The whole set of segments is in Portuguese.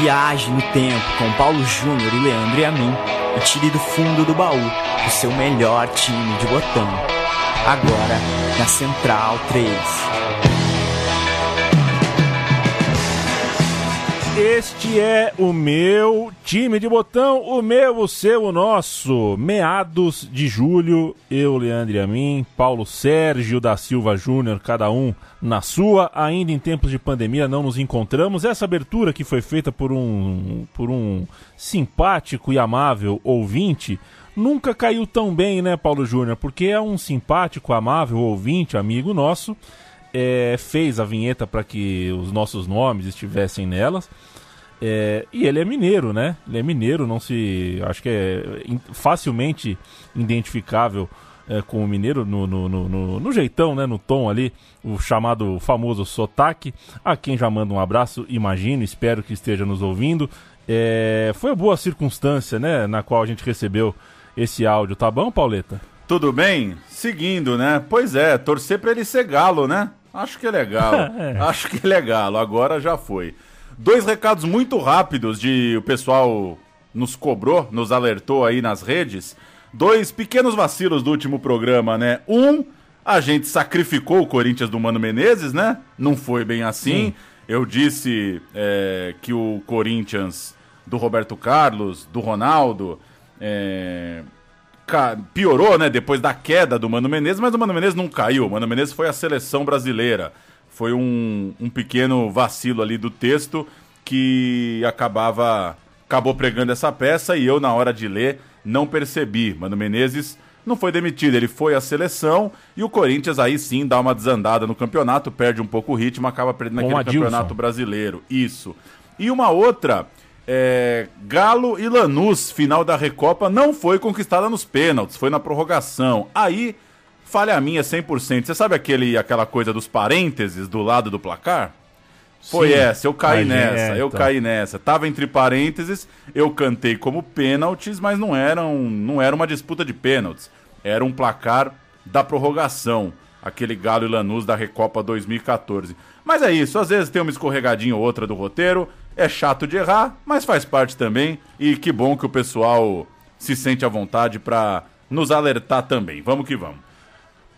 Viaje no tempo com Paulo Júnior e Leandro e a mim e tire do fundo do baú o seu melhor time de botão. Agora na Central 3. Este é o meu time de botão, o meu, o seu, o nosso. Meados de julho, eu, Leandro e a mim, Paulo Sérgio da Silva Júnior, cada um na sua. Ainda em tempos de pandemia não nos encontramos. Essa abertura que foi feita por um, por um simpático e amável ouvinte nunca caiu tão bem, né, Paulo Júnior? Porque é um simpático, amável ouvinte, amigo nosso. É, fez a vinheta para que os nossos nomes estivessem nelas. É, e ele é mineiro, né? Ele é mineiro, não se. Acho que é facilmente identificável é, com o mineiro no, no, no, no, jeitão, né? No tom ali, o chamado famoso sotaque. A quem já manda um abraço, imagino, espero que esteja nos ouvindo. É, foi uma boa circunstância, né? Na qual a gente recebeu esse áudio, tá bom, Pauleta? Tudo bem? Seguindo, né? Pois é, torcer para ele ser galo, né? Acho que é legal. é. Acho que é legal. Agora já foi. Dois recados muito rápidos de o pessoal nos cobrou, nos alertou aí nas redes. Dois pequenos vacilos do último programa, né? Um, a gente sacrificou o Corinthians do Mano Menezes, né? Não foi bem assim. Sim. Eu disse é, que o Corinthians do Roberto Carlos, do Ronaldo, é, piorou, né? Depois da queda do Mano Menezes, mas o Mano Menezes não caiu. O Mano Menezes foi a seleção brasileira. Foi um, um pequeno vacilo ali do texto que acabava acabou pregando essa peça e eu, na hora de ler, não percebi. Mano Menezes não foi demitido, ele foi à seleção e o Corinthians aí sim dá uma desandada no campeonato, perde um pouco o ritmo, acaba perdendo aquele campeonato brasileiro. Isso. E uma outra, é, Galo e Lanús, final da Recopa, não foi conquistada nos pênaltis, foi na prorrogação. Aí Falha minha 100%. Você sabe aquele, aquela coisa dos parênteses do lado do placar? Foi Sim, essa, eu caí nessa, eu caí nessa. Tava entre parênteses, eu cantei como pênaltis, mas não, eram, não era uma disputa de pênaltis. Era um placar da prorrogação. Aquele Galo e Lanús da Recopa 2014. Mas é isso, às vezes tem uma escorregadinha ou outra do roteiro. É chato de errar, mas faz parte também. E que bom que o pessoal se sente à vontade para nos alertar também. Vamos que vamos.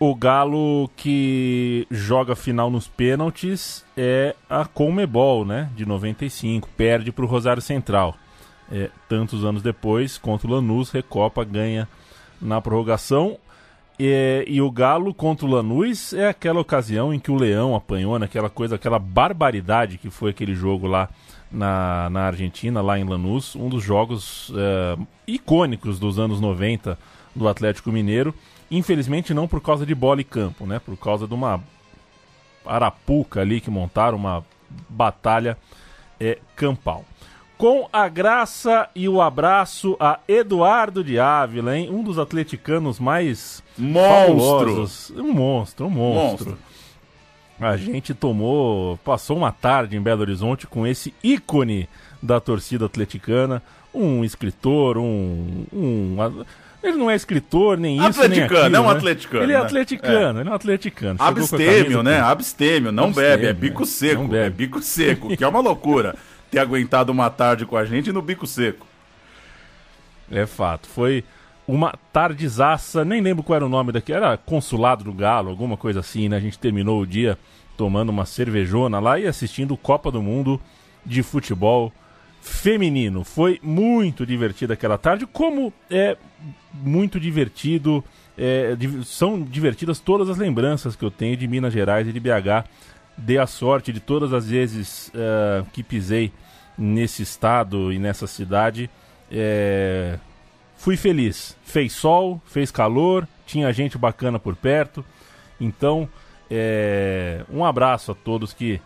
O Galo que joga final nos pênaltis é a Comebol, né? De 95. Perde para o Rosário Central. É, tantos anos depois, contra o Lanús, Recopa ganha na prorrogação. E, e, o Galo contra o Lanús é aquela ocasião em que o Leão apanhou naquela coisa, aquela barbaridade que foi aquele jogo lá na, na Argentina, lá em Lanús. Um dos jogos é, icônicos dos anos 90 do Atlético Mineiro. Infelizmente não por causa de bola e campo, né? Por causa de uma arapuca ali que montaram, uma batalha é, campal. Com a graça e o abraço a Eduardo de Ávila, hein? Um dos atleticanos mais monstro. Um monstro, um monstro. monstro. A gente tomou, passou uma tarde em Belo Horizonte com esse ícone da torcida atleticana, um escritor, um, um ele não é escritor, nem isso, atleticano, nem aquilo, é um né? atleticano. Ele é né? atleticano, é. ele é um atleticano. Abstêmio, né? Abstêmio, não Abstêmio, bebe, é bico seco. Bebe. É bico seco, que é uma loucura ter aguentado uma tarde com a gente no bico seco. É fato. Foi uma tardezaça, nem lembro qual era o nome daqui, era Consulado do Galo, alguma coisa assim, né? A gente terminou o dia tomando uma cervejona lá e assistindo Copa do Mundo de futebol feminino. Foi muito divertida aquela tarde, como é muito divertido. É, são divertidas todas as lembranças que eu tenho de Minas Gerais e de BH. Dei a sorte de todas as vezes é, que pisei nesse estado e nessa cidade. É, fui feliz. Fez sol, fez calor, tinha gente bacana por perto. Então, é, um abraço a todos que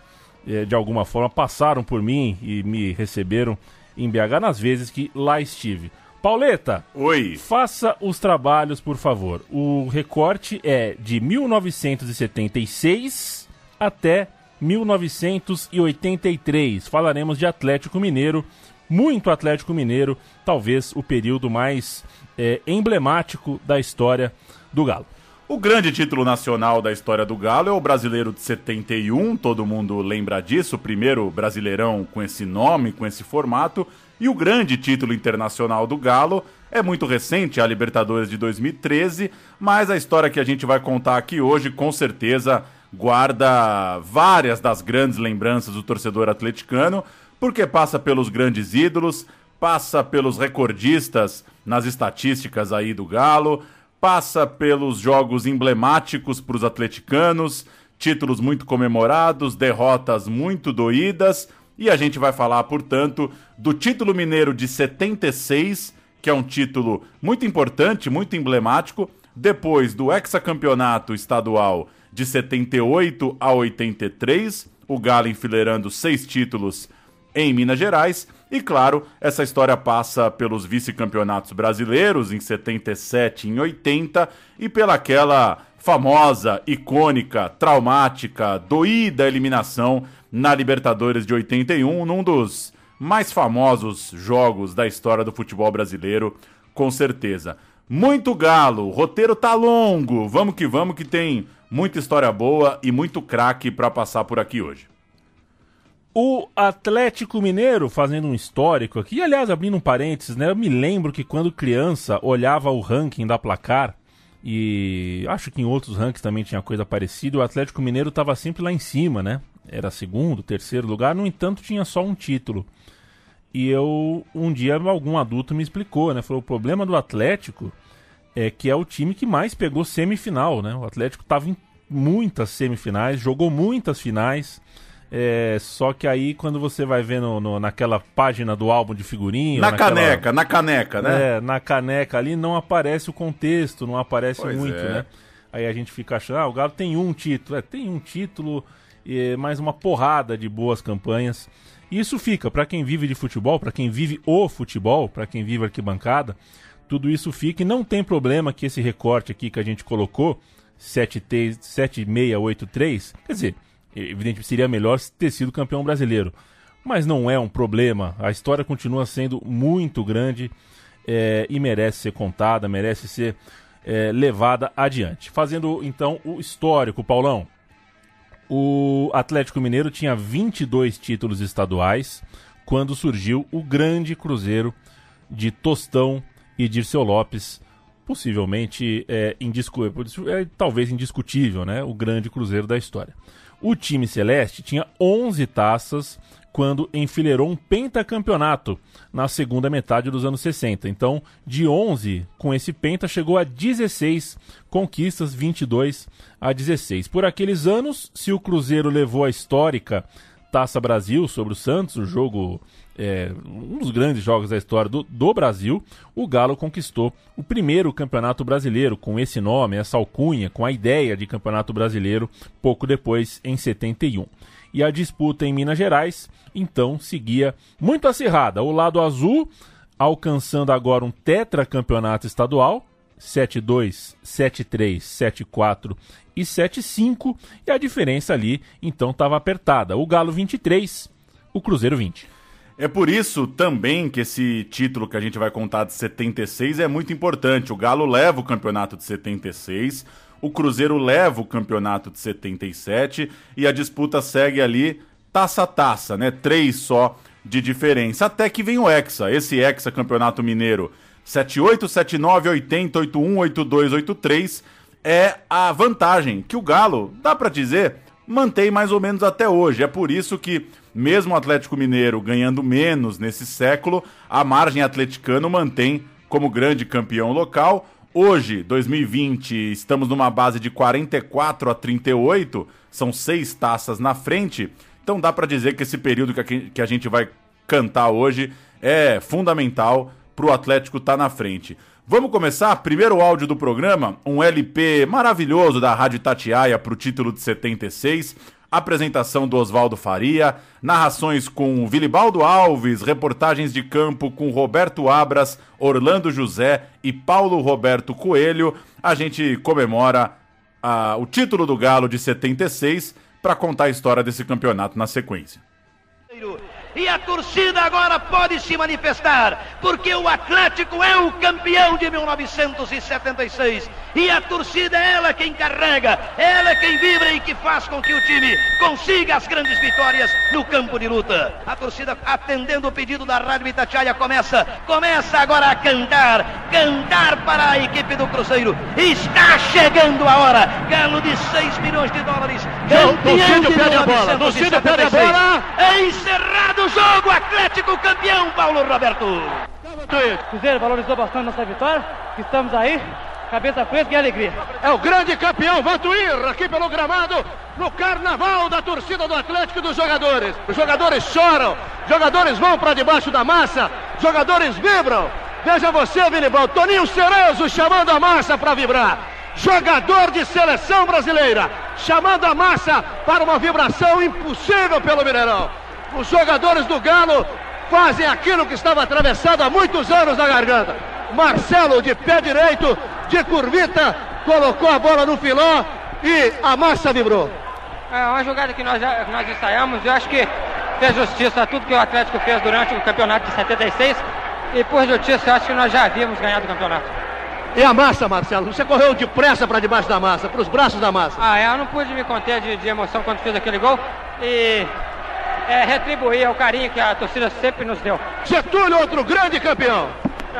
de alguma forma passaram por mim e me receberam em BH nas vezes que lá estive. Pauleta, oi. Faça os trabalhos, por favor. O recorte é de 1976 até 1983. Falaremos de Atlético Mineiro, muito Atlético Mineiro, talvez o período mais é, emblemático da história do Galo. O grande título nacional da história do Galo é o Brasileiro de 71, todo mundo lembra disso, o primeiro Brasileirão com esse nome, com esse formato. E o grande título internacional do Galo é muito recente, a Libertadores de 2013, mas a história que a gente vai contar aqui hoje com certeza guarda várias das grandes lembranças do torcedor atleticano, porque passa pelos grandes ídolos, passa pelos recordistas nas estatísticas aí do Galo, passa pelos jogos emblemáticos para os atleticanos, títulos muito comemorados, derrotas muito doídas, e a gente vai falar, portanto, do título mineiro de 76, que é um título muito importante, muito emblemático, depois do hexacampeonato estadual de 78 a 83, o Galo enfileirando seis títulos em Minas Gerais. E claro, essa história passa pelos vice-campeonatos brasileiros em 77 e em 80 e pelaquela famosa, icônica, traumática, doída eliminação na Libertadores de 81, num dos mais famosos jogos da história do futebol brasileiro, com certeza. Muito galo, o roteiro tá longo, vamos que vamos que tem muita história boa e muito craque para passar por aqui hoje. O Atlético Mineiro, fazendo um histórico aqui, aliás, abrindo um parênteses, né? Eu me lembro que quando criança olhava o ranking da placar, e acho que em outros rankings também tinha coisa parecida, o Atlético Mineiro estava sempre lá em cima, né? Era segundo, terceiro lugar, no entanto tinha só um título. E eu, um dia, algum adulto me explicou, né? Falou: o problema do Atlético é que é o time que mais pegou semifinal, né? O Atlético estava em muitas semifinais, jogou muitas finais é, só que aí, quando você vai ver no, no, naquela página do álbum de figurinha. Na naquela, caneca, na caneca, né? É, na caneca ali não aparece o contexto, não aparece pois muito, é. né? Aí a gente fica achando, ah, o Galo tem um título. É, tem um título, e mais uma porrada de boas campanhas. E isso fica, para quem vive de futebol, para quem vive o futebol, para quem vive arquibancada, tudo isso fica e não tem problema que esse recorte aqui que a gente colocou, 7683, quer dizer, Evidentemente seria melhor ter sido campeão brasileiro. Mas não é um problema. A história continua sendo muito grande é, e merece ser contada, merece ser é, levada adiante. Fazendo então o histórico, Paulão. O Atlético Mineiro tinha 22 títulos estaduais quando surgiu o grande Cruzeiro de Tostão e Dirceu Lopes, possivelmente é, indiscu é, talvez indiscutível, né? O grande Cruzeiro da história. O time celeste tinha 11 taças quando enfileirou um pentacampeonato na segunda metade dos anos 60. Então, de 11 com esse penta chegou a 16 conquistas, 22 a 16. Por aqueles anos, se o Cruzeiro levou a histórica Taça Brasil sobre o Santos, o jogo é, um dos grandes jogos da história do, do, Brasil, o Galo conquistou o primeiro campeonato brasileiro com esse nome, essa alcunha, com a ideia de campeonato brasileiro, pouco depois, em 71. E a disputa em Minas Gerais, então, seguia muito acirrada. O lado azul alcançando agora um tetracampeonato estadual, 7-2, 7-3, 7-4 e 7-5, e a diferença ali então estava apertada. O Galo 23, o Cruzeiro 20. É por isso também que esse título que a gente vai contar de 76 é muito importante. O Galo leva o campeonato de 76, o Cruzeiro leva o campeonato de 77 e a disputa segue ali taça a taça, né? Três só de diferença. Até que vem o Hexa, esse Hexa Campeonato Mineiro 78, 79, 80, 81, 82, 83 é a vantagem que o Galo, dá para dizer, mantém mais ou menos até hoje. É por isso que mesmo o Atlético Mineiro ganhando menos nesse século, a margem atleticano mantém como grande campeão local. Hoje, 2020, estamos numa base de 44 a 38, são seis taças na frente. Então dá para dizer que esse período que a gente vai cantar hoje é fundamental para o Atlético estar tá na frente. Vamos começar? Primeiro áudio do programa, um LP maravilhoso da Rádio Tatiaia para o título de 76 apresentação do Oswaldo Faria, narrações com Vilibaldo Alves, reportagens de campo com Roberto Abras, Orlando José e Paulo Roberto Coelho. A gente comemora uh, o título do Galo de 76 para contar a história desse campeonato na sequência. E a torcida agora pode se manifestar, porque o Atlético é o campeão de 1976 e a torcida é ela quem carrega, ela é quem vibra e que faz com que o time consiga as grandes vitórias no campo de luta. A torcida atendendo o pedido da Rádio Itatiaia começa, começa agora a cantar, cantar para a equipe do Cruzeiro. Está chegando a hora. Galo de 6 milhões de dólares. Campeão de 1976. É encerrado o jogo. Atlético campeão, Paulo Roberto. Cruzeiro valorizou bastante nossa vitória. Estamos aí cabeça fresca e alegria. É o grande campeão Vantuir, aqui pelo gramado, no carnaval da torcida do Atlético e dos jogadores. Os jogadores choram, jogadores vão para debaixo da massa, jogadores vibram. Veja você, Vinibal, Toninho Cerezo chamando a massa para vibrar. Jogador de seleção brasileira, chamando a massa para uma vibração impossível pelo Mineirão. Os jogadores do Galo fazem aquilo que estava atravessado há muitos anos na garganta. Marcelo de pé direito, de curvita, colocou a bola no filó e a massa vibrou. É uma jogada que nós, nós ensaiamos, eu acho que fez justiça a tudo que o Atlético fez durante o campeonato de 76 e por justiça eu acho que nós já havíamos ganhado o campeonato. E a massa, Marcelo? Você correu depressa para debaixo da massa, para os braços da massa. Ah, eu não pude me conter de, de emoção quando fiz aquele gol e é, retribuir o carinho que a torcida sempre nos deu. Getúlio, outro grande campeão.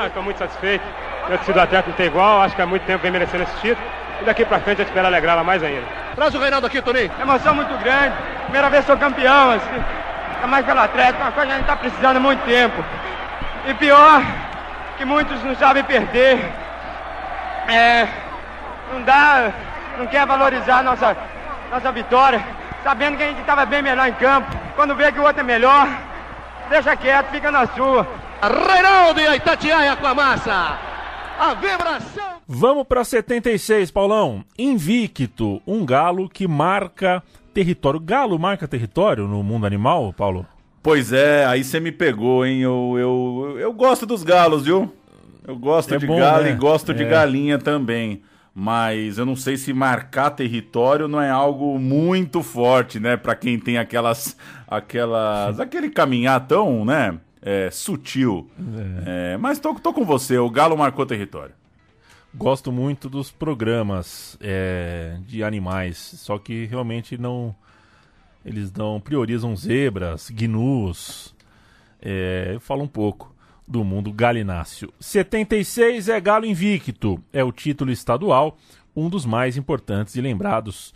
Estou muito satisfeito. Meu torcida do Atlético não tem igual, acho que há muito tempo vem merecendo esse título. E daqui pra frente eu espero alegrá-la mais ainda. Traz o Reinaldo aqui, Toninho. Emoção muito grande. Primeira vez sou campeão, assim. Ainda mais pelo Atlético, uma coisa que a gente tá precisando há muito tempo. E pior, que muitos não sabem perder. É, não dá, não quer valorizar nossa, nossa vitória, sabendo que a gente estava bem melhor em campo. Quando vê que o outro é melhor, deixa quieto, fica na sua. Reinaldo e a Itatiaia com a massa. A vibração. Vamos para 76, Paulão. Invicto, um galo que marca território. Galo marca território no mundo animal, Paulo? Pois é, aí você me pegou, hein? Eu, eu, eu gosto dos galos, viu? Eu gosto É de bom, galo né? e gosto de É. galinha também. Mas eu não sei se marcar território não é algo muito forte, né? Pra quem tem aquelas. aquelas. aquele caminhar tão, né? é, sutil. É, mas tô, tô com você, o Galo marcou território. Gosto muito dos programas é, de animais, só que realmente não. Eles não priorizam zebras, gnus. É, eu falo um pouco do mundo galináceo. 76 é Galo Invicto, é o título estadual, um dos mais importantes e lembrados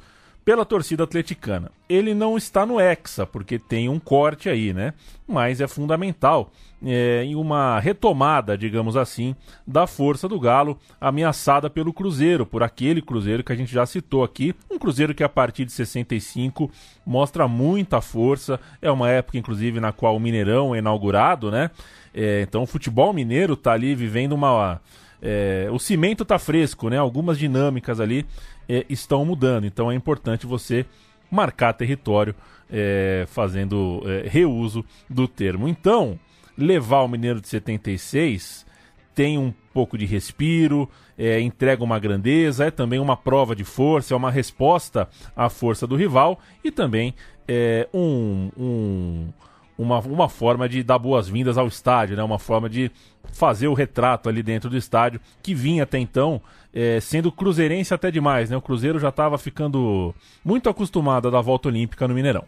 pela torcida atleticana. Ele não está no Hexa, porque tem um corte aí, né? Mas é fundamental é, em uma retomada, digamos assim, da força do Galo, ameaçada pelo Cruzeiro, por aquele Cruzeiro que a gente já citou aqui. Um Cruzeiro que a partir de 65 mostra muita força. É uma época, inclusive, na qual o Mineirão é inaugurado, né? É, então o futebol mineiro está ali vivendo uma. é, o cimento está fresco, né? Algumas dinâmicas ali é, estão mudando. Então é importante você marcar território é, fazendo é, reuso do termo. Então, levar o Mineiro de 76 tem um pouco de respiro, é, entrega uma grandeza, é também uma prova de força, é uma resposta à força do rival e também é um, um- uma, uma forma de dar boas-vindas ao estádio, né? uma forma de fazer o retrato ali dentro do estádio, que vinha até então é, sendo cruzeirense até demais. Né? O Cruzeiro já estava ficando muito acostumado a dar volta olímpica no Mineirão.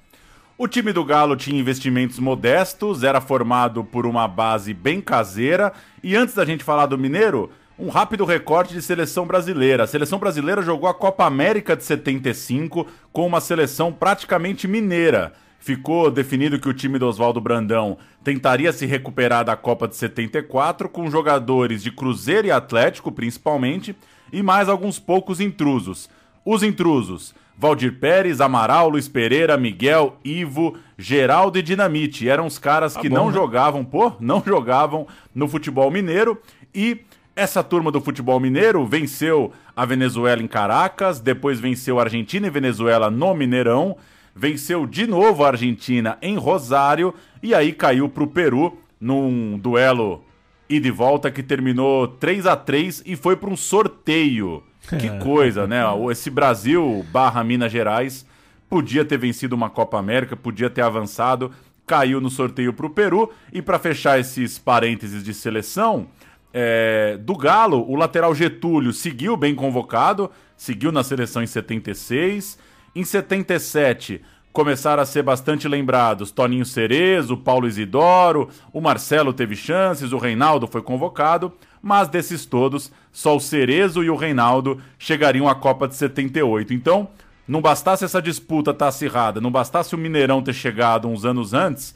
O time do Galo tinha investimentos modestos, era formado por uma base bem caseira. E antes da gente falar do Mineiro, um rápido recorte de seleção brasileira. A seleção brasileira jogou a Copa América de 75 com uma seleção praticamente mineira. Ficou definido que o time do Oswaldo Brandão tentaria se recuperar da Copa de 74 com jogadores de Cruzeiro e Atlético, principalmente, e mais alguns poucos intrusos. Os intrusos: Valdir Pérez, Amaral, Luiz Pereira, Miguel, Ivo, Geraldo e Dinamite. Eram os caras que bom, não né? jogavam, pô, não jogavam no futebol mineiro. E essa turma do futebol mineiro venceu a Venezuela em Caracas, depois venceu a Argentina e Venezuela no Mineirão, venceu de novo a Argentina em Rosário e aí caiu pro Peru num duelo e de volta que terminou 3 a 3 e foi para um sorteio. Que coisa, né? Esse Brasil barra Minas Gerais podia ter vencido uma Copa América, podia ter avançado. caiu no sorteio para o Peru. E para fechar esses parênteses de seleção, é, do Galo, o lateral Getúlio seguiu bem convocado, seguiu na seleção em 76. Em 77, começaram a ser bastante lembrados Toninho Cerezo, Paulo Isidoro, o Marcelo teve chances, o Reinaldo foi convocado, mas desses todos, só o Cerezo e o Reinaldo chegariam à Copa de 78. Então, não bastasse essa disputa estar acirrada, não bastasse o Mineirão ter chegado uns anos antes,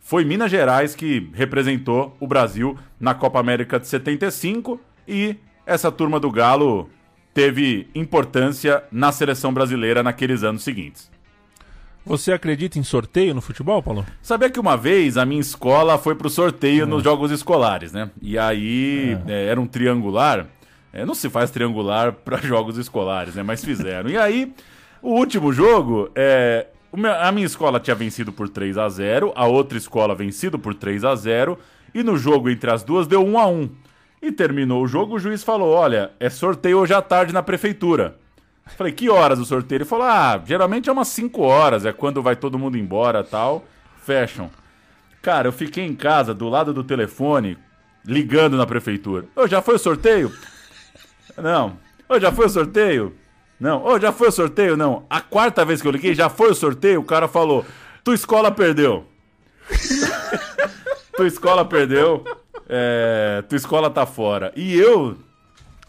foi Minas Gerais que representou o Brasil na Copa América de 75 e essa turma do Galo teve importância na seleção brasileira naqueles anos seguintes. Você acredita em sorteio no futebol, Paulo? Sabia que uma vez a minha escola foi pro sorteio nos jogos escolares, né? E aí é, era um triangular. É, não se faz triangular para jogos escolares, né? Mas fizeram. E aí, o último jogo, é, a minha escola tinha vencido por 3 a 0 a outra escola vencido por 3 a 0 e no jogo entre as duas deu 1 a 1 E terminou o jogo, o juiz falou: Olha, é sorteio hoje à tarde na prefeitura. Falei, que horas o sorteio? Ele falou: Ah, geralmente é umas 5 horas, é quando vai todo mundo embora tal. Fecham. Cara, eu fiquei em casa, do lado do telefone, ligando na prefeitura. Ô, já foi o sorteio? Não. Ô, já foi o sorteio? Não. Ô, já foi o sorteio? Não. A quarta vez que eu liguei, já foi o sorteio? O cara falou: tua escola perdeu. tua escola perdeu. É, tua escola tá fora. E eu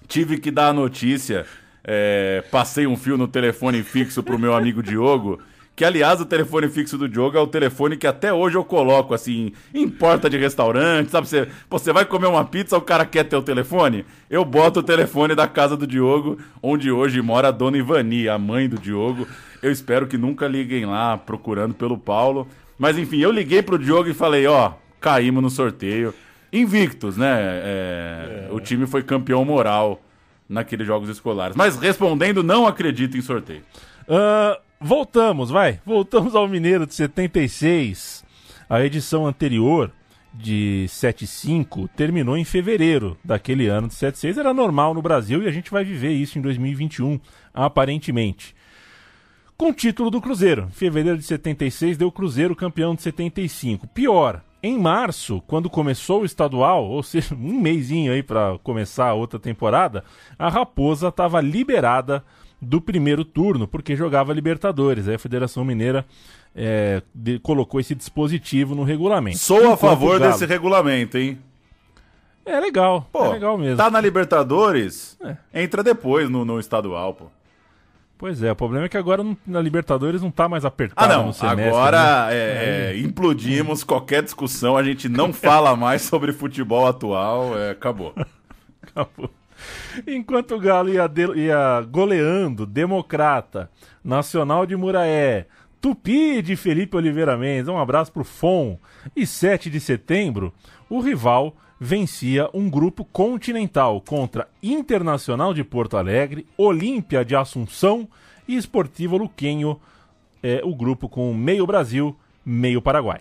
tive que dar a notícia. é, passei um fio no telefone fixo pro meu amigo Diogo. Que, aliás, o telefone fixo do Diogo é o telefone que até hoje eu coloco, assim, em porta de restaurante, sabe? Você, pô, você vai comer uma pizza, o cara quer ter o telefone? Eu boto o telefone da casa do Diogo, onde hoje mora a dona Ivani, a mãe do Diogo. Eu espero que nunca liguem lá procurando pelo Paulo. Mas, enfim, eu liguei pro Diogo e falei, ó, caímos no sorteio. Invictos, né? É, O time foi campeão moral naqueles jogos escolares. Mas respondendo, não acredito em sorteio. Ah, voltamos, vai. Voltamos ao Mineiro de 76. A edição anterior de 75 terminou em fevereiro daquele ano de 76. Era normal no Brasil e a gente vai viver isso em 2021, aparentemente. Com o título do Cruzeiro. Em fevereiro de 76 deu o Cruzeiro campeão de 75. Pior, em março, quando começou o estadual, ou seja, um mêsinho aí para começar a outra temporada, a Raposa estava liberada do primeiro turno, porque jogava Libertadores. Aí a Federação Mineira é, de- colocou esse dispositivo no regulamento. Sou a Enquanto favor o Galo- desse regulamento, hein? É legal, Pô, é legal mesmo. tá na Libertadores, É. entra depois no, no estadual, pô. Pois é, o problema é que agora não- na Libertadores não tá mais Ah, apertado não. no semestre. Agora né? é, é, implodimos qualquer discussão. A gente não fala mais sobre futebol atual. é, acabou. Acabou. Enquanto o Galo ia, de- ia goleando Democrata, Nacional de Muraé, Tupi de Felipe Oliveira Mendes, um abraço pro FON, e 7 de setembro, o rival vencia um grupo continental contra Internacional de Porto Alegre, Olímpia de Assunção e Esportivo Luquenho, é, o grupo com meio Brasil, meio Paraguai.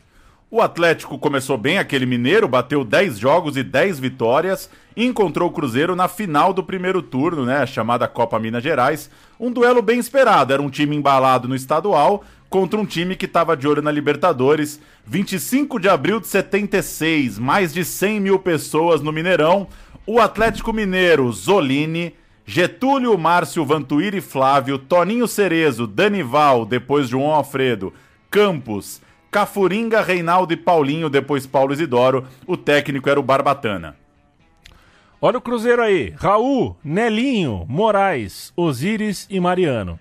O Atlético começou bem, aquele mineiro, bateu 10 jogos e 10 vitórias e encontrou o Cruzeiro na final do primeiro turno, né, chamada Copa Minas Gerais. Um duelo bem esperado, era um time embalado no estadual contra um time que estava de olho na Libertadores. 25 de abril de 76, mais de 100 mil pessoas no Mineirão. O Atlético Mineiro, Zolini, Getúlio, Márcio, Vantuíri, Flávio, Toninho Cerezo, Danival, depois João Alfredo, Campos, Cafuringa, Reinaldo e Paulinho, depois Paulo Isidoro. O técnico era o Barbatana. Olha o Cruzeiro aí. Raul, Nelinho, Moraes, Osíris e Mariano.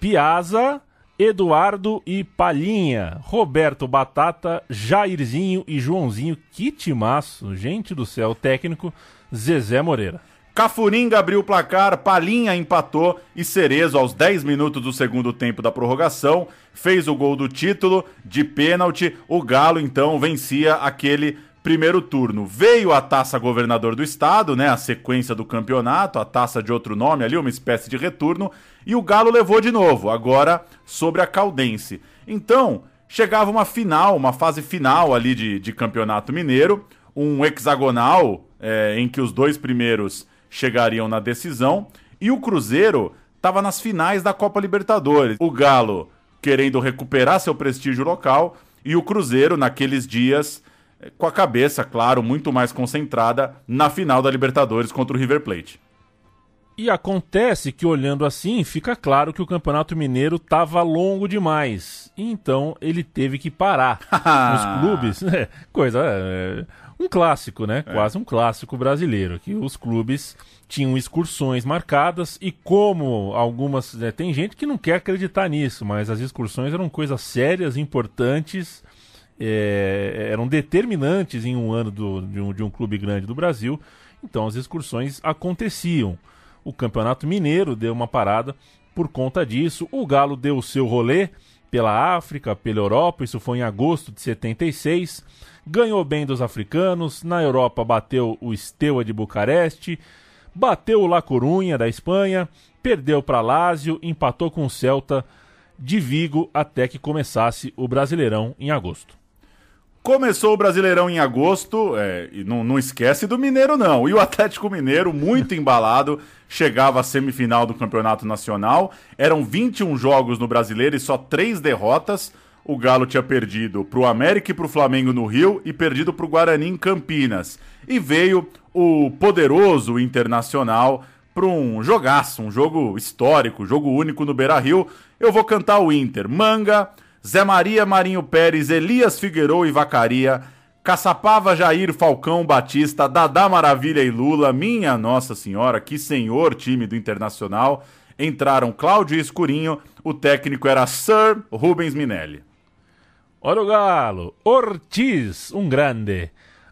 Piazza, Eduardo e Palhinha. Roberto Batata, Jairzinho e Joãozinho. Que timaço. Gente do céu. Técnico Zezé Moreira. Cafuringa abriu o placar, Palinha empatou e Cerezo, aos 10 minutos do segundo tempo da prorrogação, fez o gol do título de pênalti. O Galo, então, vencia aquele primeiro turno. Veio a taça governador do estado, né? A sequência do campeonato, a taça de outro nome ali, uma espécie de retorno. E o Galo levou de novo, agora sobre a Caldense. Então, chegava uma final, uma fase final ali de, de campeonato mineiro, um hexagonal é, em que os dois primeiros chegariam na decisão. E o Cruzeiro estava nas finais da Copa Libertadores. O Galo querendo recuperar seu prestígio local e o Cruzeiro, naqueles dias, eh, com a cabeça, claro, muito mais concentrada na final da Libertadores contra o River Plate. E acontece que, olhando assim, fica claro que o Campeonato Mineiro estava longo demais. Então ele teve que parar. Os clubes. É, coisa. É, um clássico, né? É. Quase um clássico brasileiro. Que os clubes tinham excursões marcadas e, como algumas. Né, tem gente que não quer acreditar nisso, mas as excursões eram coisas sérias, importantes. É, eram determinantes em um ano do, de, um, de um clube grande do Brasil. Então as excursões aconteciam o Campeonato Mineiro deu uma parada por conta disso. O Galo deu o seu rolê pela África, pela Europa, isso foi em agosto de 76. Ganhou bem dos africanos, na Europa bateu o Steaua de Bucareste, bateu o La Corunha da Espanha, perdeu para Lazio, empatou com o Celta de Vigo até que começasse o Brasileirão em agosto. Começou o Brasileirão em agosto, é, e não, não esquece do Mineiro, não. E o Atlético Mineiro, muito embalado, chegava à semifinal do Campeonato Nacional. Eram 21 jogos no Brasileiro e só três derrotas. O Galo tinha perdido para o América e para o Flamengo no Rio e perdido para o Guarani em Campinas. E veio o poderoso Internacional para um jogaço, um jogo histórico, jogo único no Beira Rio. Eu vou cantar o Inter. Manga. Zé Maria, Marinho Pérez, Elias Figueiredo e Vacaria, Caçapava, Jair, Falcão, Batista, Dadá Maravilha e Lula, minha Nossa Senhora, que senhor time do Internacional. Entraram Cláudio e Escurinho, o técnico era Sir Rubens Minelli. Olha o Galo, Ortiz, um grande.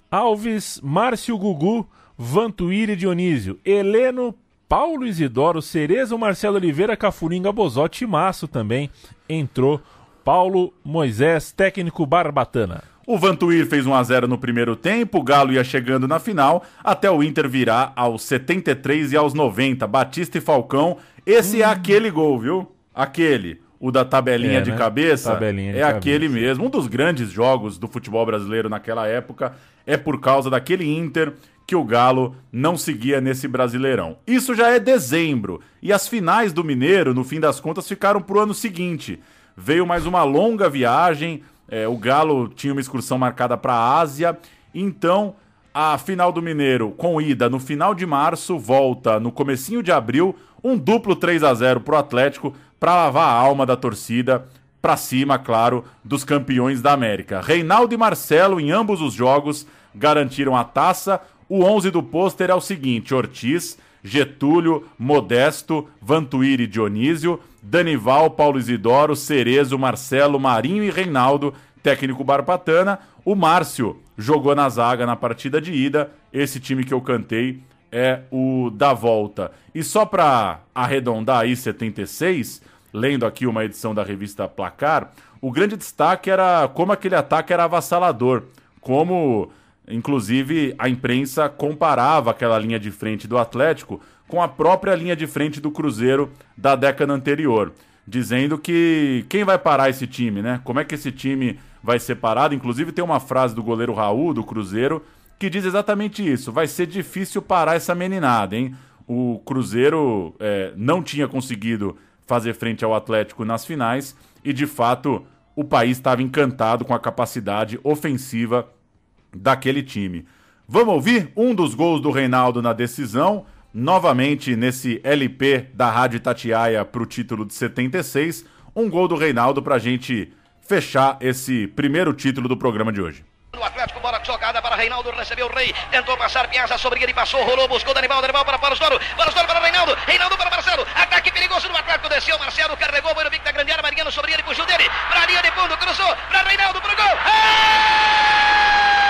Alves, Márcio Gugu, Vantuíri e Dionísio, Heleno, Paulo Isidoro, Cerezo, Marcelo Oliveira, Cafuringa, Bozotti e Maço também entrou Paulo Moisés, técnico Barbatana. O Vantuir fez 1 a 0 no primeiro tempo, o Galo ia chegando na final, até o Inter virar aos 73 e aos 90. Batista e Falcão, esse é hum. é aquele gol, viu? Aquele. O da tabelinha é, de né? cabeça tabelinha de é cabeça. aquele mesmo. Um dos grandes jogos do futebol brasileiro naquela época é por causa daquele Inter que o Galo não seguia nesse Brasileirão. Isso já é dezembro e as finais do Mineiro, no fim das contas, ficaram pro ano seguinte veio mais uma longa viagem. É, o Galo tinha uma excursão marcada para a Ásia. Então, a final do Mineiro, com ida no final de março, volta no comecinho de abril, um duplo 3 a 0 pro Atlético para lavar a alma da torcida para cima, claro, dos campeões da América. Reinaldo e Marcelo em ambos os jogos garantiram a taça. O 11 do pôster é o seguinte: Ortiz, Getúlio, Modesto, Vantuíri e Dionísio, Danival, Paulo Isidoro, Cerezo, Marcelo, Marinho e Reinaldo, técnico Barpatana. O Márcio jogou na zaga na partida de ida. Esse time que eu cantei é o da volta. E só para arredondar aí 76, lendo aqui uma edição da revista Placar, o grande destaque era como aquele ataque era avassalador, como Inclusive, a imprensa comparava aquela linha de frente do Atlético com a própria linha de frente do Cruzeiro da década anterior, dizendo que quem vai parar esse time, né? Como é que esse time vai ser parado? Inclusive, tem uma frase do goleiro Raul do Cruzeiro que diz exatamente isso: vai ser difícil parar essa meninada, hein? O Cruzeiro é, não tinha conseguido fazer frente ao Atlético nas finais e, de fato, o país estava encantado com a capacidade ofensiva daquele time. Vamos ouvir um dos gols do Reinaldo na decisão, novamente nesse LP da Rádio Tatiaia para o título de 76. Um gol do Reinaldo para a gente fechar esse primeiro título do programa de hoje. O Atlético, bola jogada para Reinaldo, recebeu o Rei, tentou passar Piazza sobre ele, passou, rolou, buscou Danival, Danival para Paulo Storo, Paulo Storo para Reinaldo, Reinaldo para Marcelo, ataque perigoso do Atlético, desceu, Marcelo carregou, foi no bico da grande área, Mariano sobre ele, puxou dele, para a linha de fundo, cruzou, para Reinaldo, para o gol, Mineiro.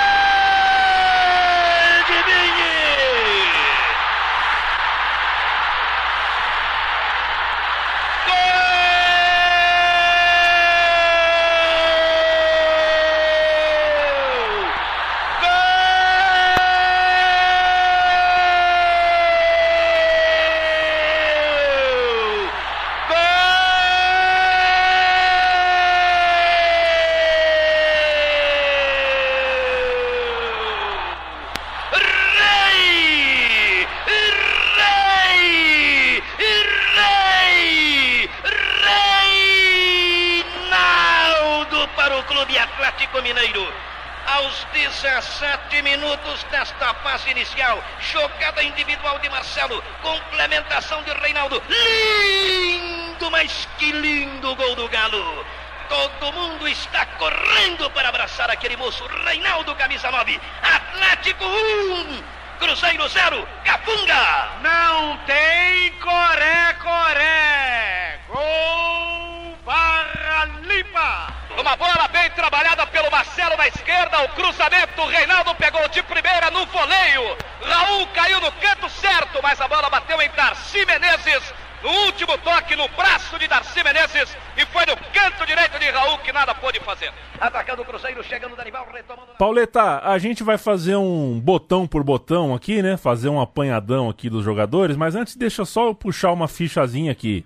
Inicial, jogada individual de Marcelo, complementação de Reinaldo. Lindo, mas que lindo gol do Galo. Todo mundo está correndo para abraçar aquele moço. Reinaldo, camisa 9. Atlético 1. Cruzeiro 0. Capunga. Não tem Coré Coré. Gol Barra Limpa. Uma bola bem trabalhada pelo Marcelo na esquerda. O cruzamento. Reinaldo pegou de primeira no voleio. Raul caiu no canto certo, mas a bola bateu em Darcy Menezes no último toque no braço de Darcy Menezes e foi no canto direito de Raul que nada pôde fazer. Atacando o Cruzeiro, chegando o Danival, retomando. Pauleta, a gente vai fazer um botão por botão aqui, né? Fazer um apanhadão aqui dos jogadores, mas antes deixa só eu puxar uma fichazinha aqui.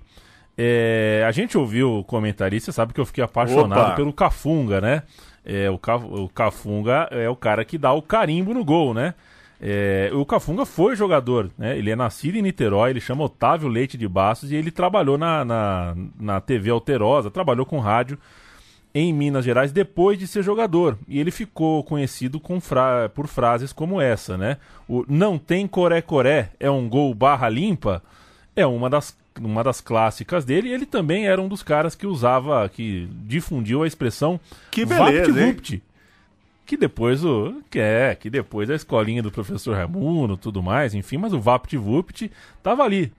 É, a gente ouviu o comentarista, sabe que eu fiquei apaixonado Opa. pelo Cafunga, né? É, o, Ca- o Cafunga é o cara que dá o carimbo no gol, né? É, o Cafunga foi jogador, né? Ele é nascido em Niterói, ele chama Otávio Leite de Bastos e ele trabalhou na, na, na TV Alterosa, trabalhou com rádio em Minas Gerais depois de ser jogador. E ele ficou conhecido fra- por frases como essa, né? O não tem coré-coré é um gol barra limpa é uma das, uma das clássicas dele. E ele também era um dos caras que usava, que difundiu a expressão Que beleza, hein? VaptVupt, que depois o que é, que depois a escolinha do professor Raimundo, tudo mais, enfim, mas o VaptVupt tava ali.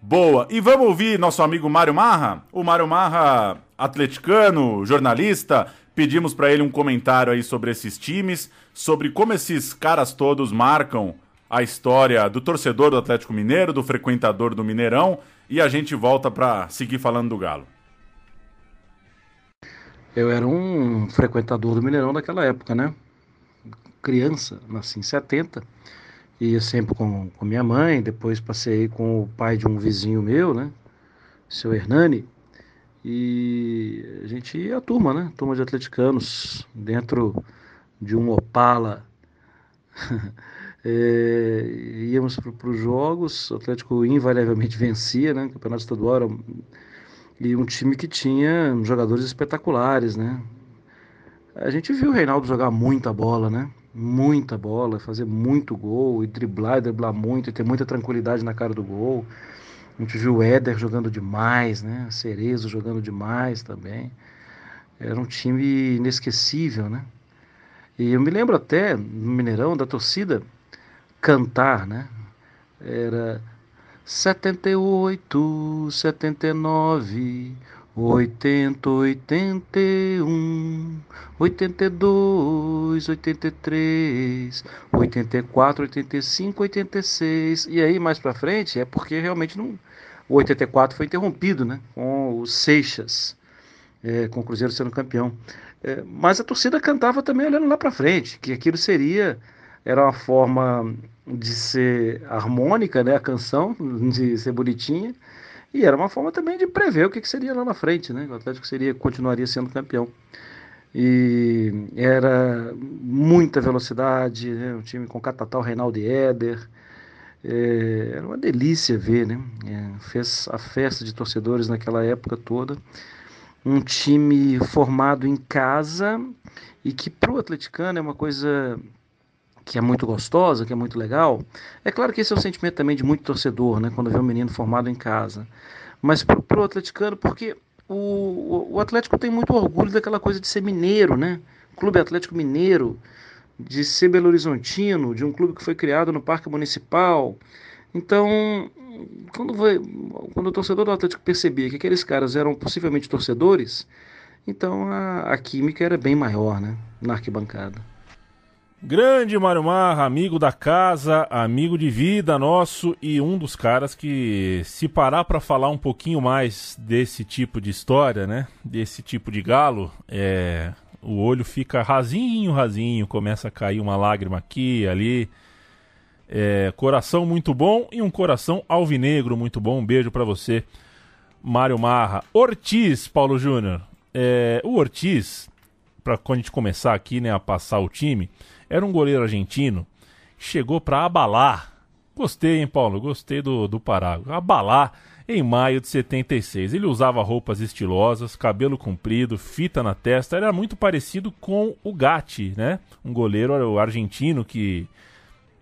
Boa. E vamos ouvir nosso amigo Mário Marra? O Mário Marra, atleticano, jornalista, pedimos para ele um comentário aí sobre esses times, sobre como esses caras todos marcam a história do torcedor do Atlético Mineiro, do frequentador do Mineirão, e a gente volta para seguir falando do Galo. Eu era um frequentador do Mineirão daquela época, né? Criança, nasci em 70, ia sempre com, com minha mãe, depois passei com o pai de um vizinho meu, né? Seu Hernani, e a gente ia a turma, né? Turma de atleticanos, dentro de um Opala. É, íamos para os jogos, o Atlético invariavelmente vencia, né? O campeonato estadual era e um time que tinha jogadores espetaculares, né? A gente viu o Reinaldo jogar muita bola, né? Muita bola, fazer muito gol, e driblar, e driblar muito, e ter muita tranquilidade na cara do gol. A gente viu o Éder jogando demais, né? Cerezo jogando demais também. Era um time inesquecível, né? E eu me lembro até, no Mineirão, da torcida cantar, né? Era 78, 79, 80, 81, 82, 83, 84, 85, 86. E aí mais pra frente é porque realmente não o 84 foi interrompido, né, com o Seixas, é, com o Cruzeiro sendo campeão. É, mas a torcida cantava também olhando lá pra frente, que aquilo seria era uma forma de ser harmônica, né, a canção, de ser bonitinha, e era uma forma também de prever o que, que seria lá na frente, né, o Atlético seria, continuaria sendo campeão. E era muita velocidade, né, um time com Catatal, Reinaldo e Éder, é, era uma delícia ver, né, é, fez a festa de torcedores naquela época toda, um time formado em casa e que para o atleticano é uma coisa que é muito gostosa, que é muito legal. É claro que esse é o sentimento também de muito torcedor, né, quando vê um menino formado em casa. Mas para o atleticano, porque o, o Atlético tem muito orgulho daquela coisa de ser mineiro, né? Clube Atlético Mineiro, de ser Belo Horizontino, de um clube que foi criado no Parque Municipal. Então, quando, foi, quando o torcedor do Atlético percebia que aqueles caras eram possivelmente torcedores, então a, a química era bem maior, né? Na arquibancada. Grande Mário Marra, amigo da casa, amigo de vida nosso e um dos caras que, se parar para falar um pouquinho mais desse tipo de história, né? Desse tipo de galo, é, o olho fica rasinho, rasinho, começa a cair uma lágrima aqui, ali. É, coração muito bom e um coração alvinegro muito bom. Um beijo para você, Mário Marra. Ortiz, Paulo Júnior. É, o Ortiz, para quando a gente começar aqui, né, a passar o time, era um goleiro argentino, chegou para abalar. Gostei, hein, Paulo? Gostei do, do parágrafo. Abalar em maio de 76. Ele usava roupas estilosas, cabelo comprido, fita na testa, era muito parecido com o Gatti, né? Um goleiro argentino que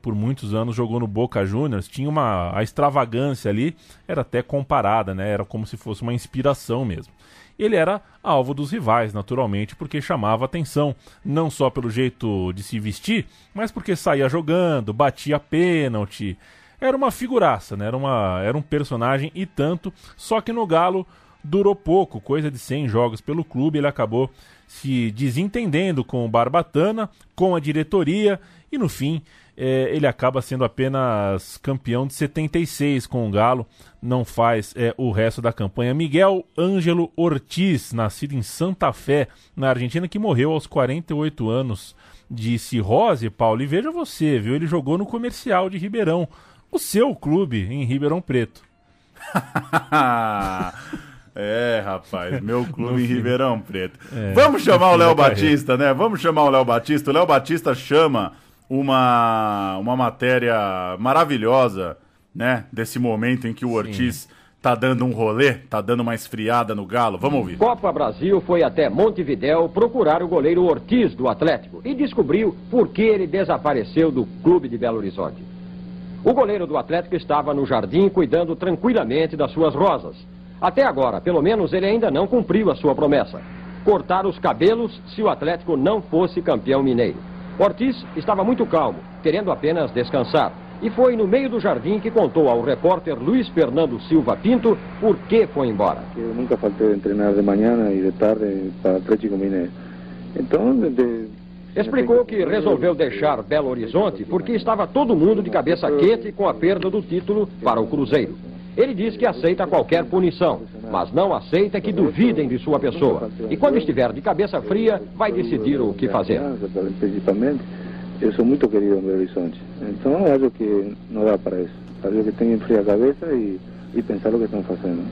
por muitos anos jogou no Boca Juniors, tinha uma a extravagância ali, era até comparada, né? Era como se fosse uma inspiração mesmo. Ele era alvo dos rivais, naturalmente, porque chamava atenção, não só pelo jeito de se vestir, mas porque saía jogando, batia pênalti, era uma figuraça, né? Era, uma, era um personagem e tanto, só que no Galo durou pouco, coisa de 100 jogos pelo clube, ele acabou se desentendendo com o Barbatana, com a diretoria e no fim é, ele acaba sendo apenas campeão de 76 com o Galo, não faz é, o resto da campanha. Miguel Ângelo Ortiz, nascido em Santa Fé, na Argentina, que morreu aos 48 anos de cirrose, Paulo. E veja você, viu? Ele jogou no comercial de Ribeirão o seu clube em Ribeirão Preto. é, rapaz, meu clube em Ribeirão Preto. É, Vamos chamar o Léo Batista, né? Vamos chamar o Léo Batista. O Léo Batista chama uma, uma matéria maravilhosa, né? Desse momento em que o Ortiz tá dando um rolê, tá dando uma esfriada no galo. Vamos ouvir. Copa Brasil foi até Montevidéu procurar o goleiro Ortiz do Atlético e descobriu por que ele desapareceu do clube de Belo Horizonte. O goleiro do Atlético estava no jardim cuidando tranquilamente das suas rosas. Até agora, pelo menos, ele ainda não cumpriu a sua promessa: cortar os cabelos se o Atlético não fosse campeão mineiro. Ortiz estava muito calmo, querendo apenas descansar. E foi no meio do jardim que contou ao repórter Luiz Fernando Silva Pinto por que foi embora. Eu nunca faltei de treinar de manhã e de tarde para Atlético Mineiro. Então, de, Explicou que resolveu deixar Belo Horizonte porque estava todo mundo de cabeça quente com a perda do título para o Cruzeiro. Ele diz que aceita qualquer punição, mas não aceita que duvidem de sua pessoa. E quando estiver de cabeça fria, vai decidir o que fazer. Principalmente, eu sou muito querido em Belo Horizonte. Então, acho que não dá para isso. Acho que tem que enfriar a cabeça e, e pensar o que estão fazendo.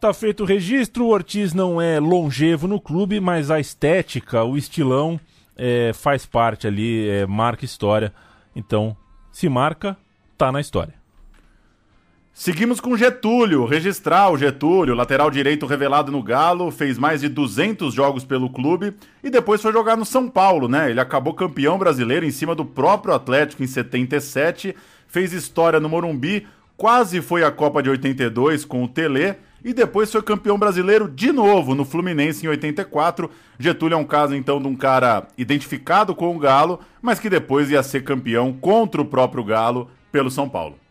Tá feito o registro, o Ortiz não é longevo no clube, mas a estética, o estilão é, faz parte ali, é, marca história. Então, se marca, tá na história. Seguimos com Getúlio, registrar o Getúlio, lateral direito revelado no Galo, fez mais de 200 jogos pelo clube e depois foi jogar no São Paulo, né? Ele acabou campeão brasileiro em cima do próprio Atlético em 77, fez história no Morumbi, quase foi à Copa de 82 com o Tele e depois foi campeão brasileiro de novo no Fluminense em 84. Getúlio é um caso então de um cara identificado com o Galo, mas que depois ia ser campeão contra o próprio Galo pelo São Paulo.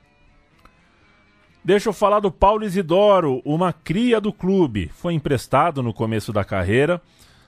Deixa eu falar do Paulo Isidoro, uma cria do clube. Foi emprestado no começo da carreira,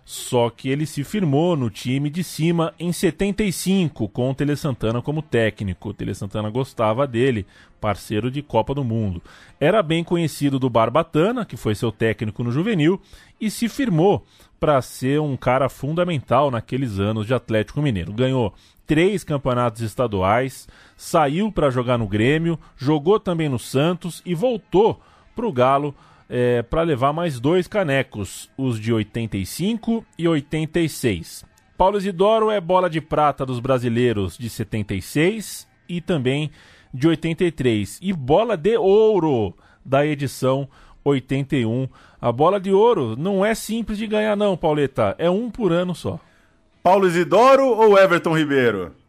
só que ele se firmou no time de cima em 75, com o Tele Santana como técnico. O Tele Santana gostava dele, parceiro de Copa do Mundo. Era bem conhecido do Barbatana, que foi seu técnico no juvenil, e se firmou para ser um cara fundamental naqueles anos de Atlético Mineiro. Ganhou três campeonatos estaduais, saiu para jogar no Grêmio, jogou também no Santos e voltou para o Galo é, para levar mais dois canecos, os de 85 e 86. Paulo Isidoro é bola de prata dos brasileiros de 76 e também de 83. E bola de ouro da edição 81. A bola de ouro não é simples de ganhar, não, Pauleta. É um por ano só. Paulo Isidoro ou Everton Ribeiro?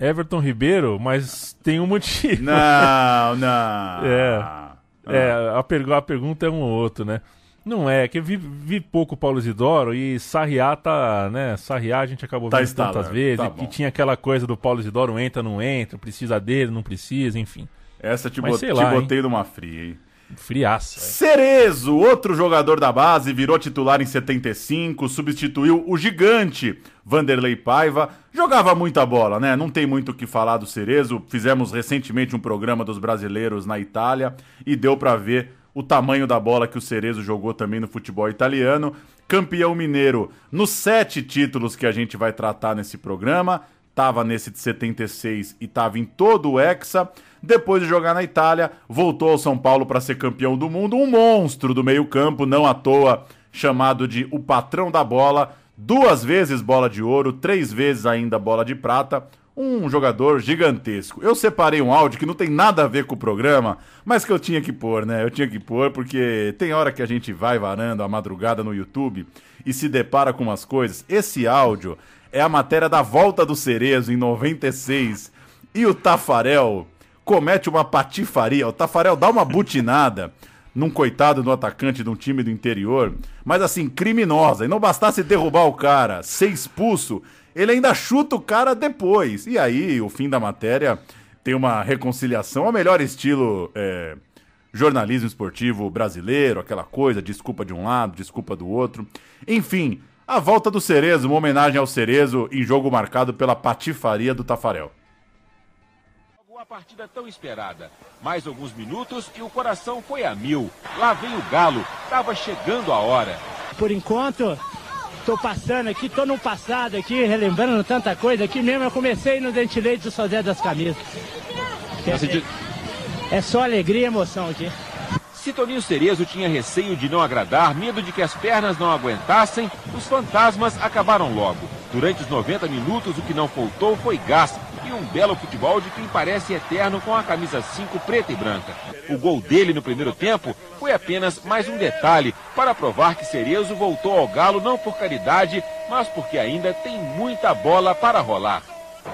Everton Ribeiro, mas tem um motivo. Não, não. é. É, a, pergu a pergunta é um ou outro, né? Não é, que vi, vi pouco Paulo Isidoro e Sarriá tá, né? Sarriá a gente acabou tá vendo tantas vezes, tá e, tinha aquela coisa do Paulo Isidoro entra, não entra, precisa dele, não precisa, enfim. Essa te, bot... lá, te botei hein? numa fria, hein? Friaça. É. Cerezo, outro jogador da base, virou titular em 75, substituiu o gigante Vanderlei Paiva. Jogava muita bola, né? Não tem muito o que falar do Cerezo. Fizemos recentemente um programa dos brasileiros na Itália e deu para ver o tamanho da bola que o Cerezo jogou também no futebol italiano. Campeão mineiro nos sete títulos que a gente vai tratar nesse programa. Tava nesse de 76 e tava em todo o Hexa. Depois de jogar na Itália, voltou ao São Paulo para ser campeão do mundo, um monstro do meio-campo, não à toa chamado de o patrão da bola, duas vezes bola de ouro, três vezes ainda bola de prata. um jogador gigantesco. Eu separei um áudio que não tem nada a ver com o programa, mas que eu tinha que pôr, né? Eu tinha que pôr porque tem hora que a gente vai varando a madrugada no YouTube e se depara com umas coisas. Esse áudio é a matéria da volta do Cerezo em 96 e o Tafarel comete uma patifaria. O Tafarel dá uma butinada num coitado do atacante de um time do interior, mas assim, criminosa. E não bastasse derrubar o cara, ser expulso, ele ainda chuta o cara depois. E aí, o fim da matéria tem uma reconciliação ao melhor estilo é, jornalismo esportivo brasileiro, aquela coisa, desculpa de um lado, desculpa do outro. Enfim, a volta do Cerezo, uma homenagem ao Cerezo em jogo marcado pela patifaria do Tafarel. A partida tão esperada. Mais alguns minutos e o coração foi a mil. Lá vem o Galo. Estava chegando a hora. Por enquanto, Estou passando aqui, estou no passado aqui, relembrando tanta coisa. Aqui mesmo eu comecei no Dentilete do Sodé das Camisas. É, é só alegria e emoção aqui. Se Toninho Cerezo tinha receio de não agradar, medo de que as pernas não aguentassem, os fantasmas acabaram logo. Durante os 90 minutos, o que não faltou foi gás e um belo futebol de quem parece eterno com a camisa 5 preta e branca. O gol dele no primeiro tempo foi apenas mais um detalhe para provar que Cerezo voltou ao Galo não por caridade, mas porque ainda tem muita bola para rolar.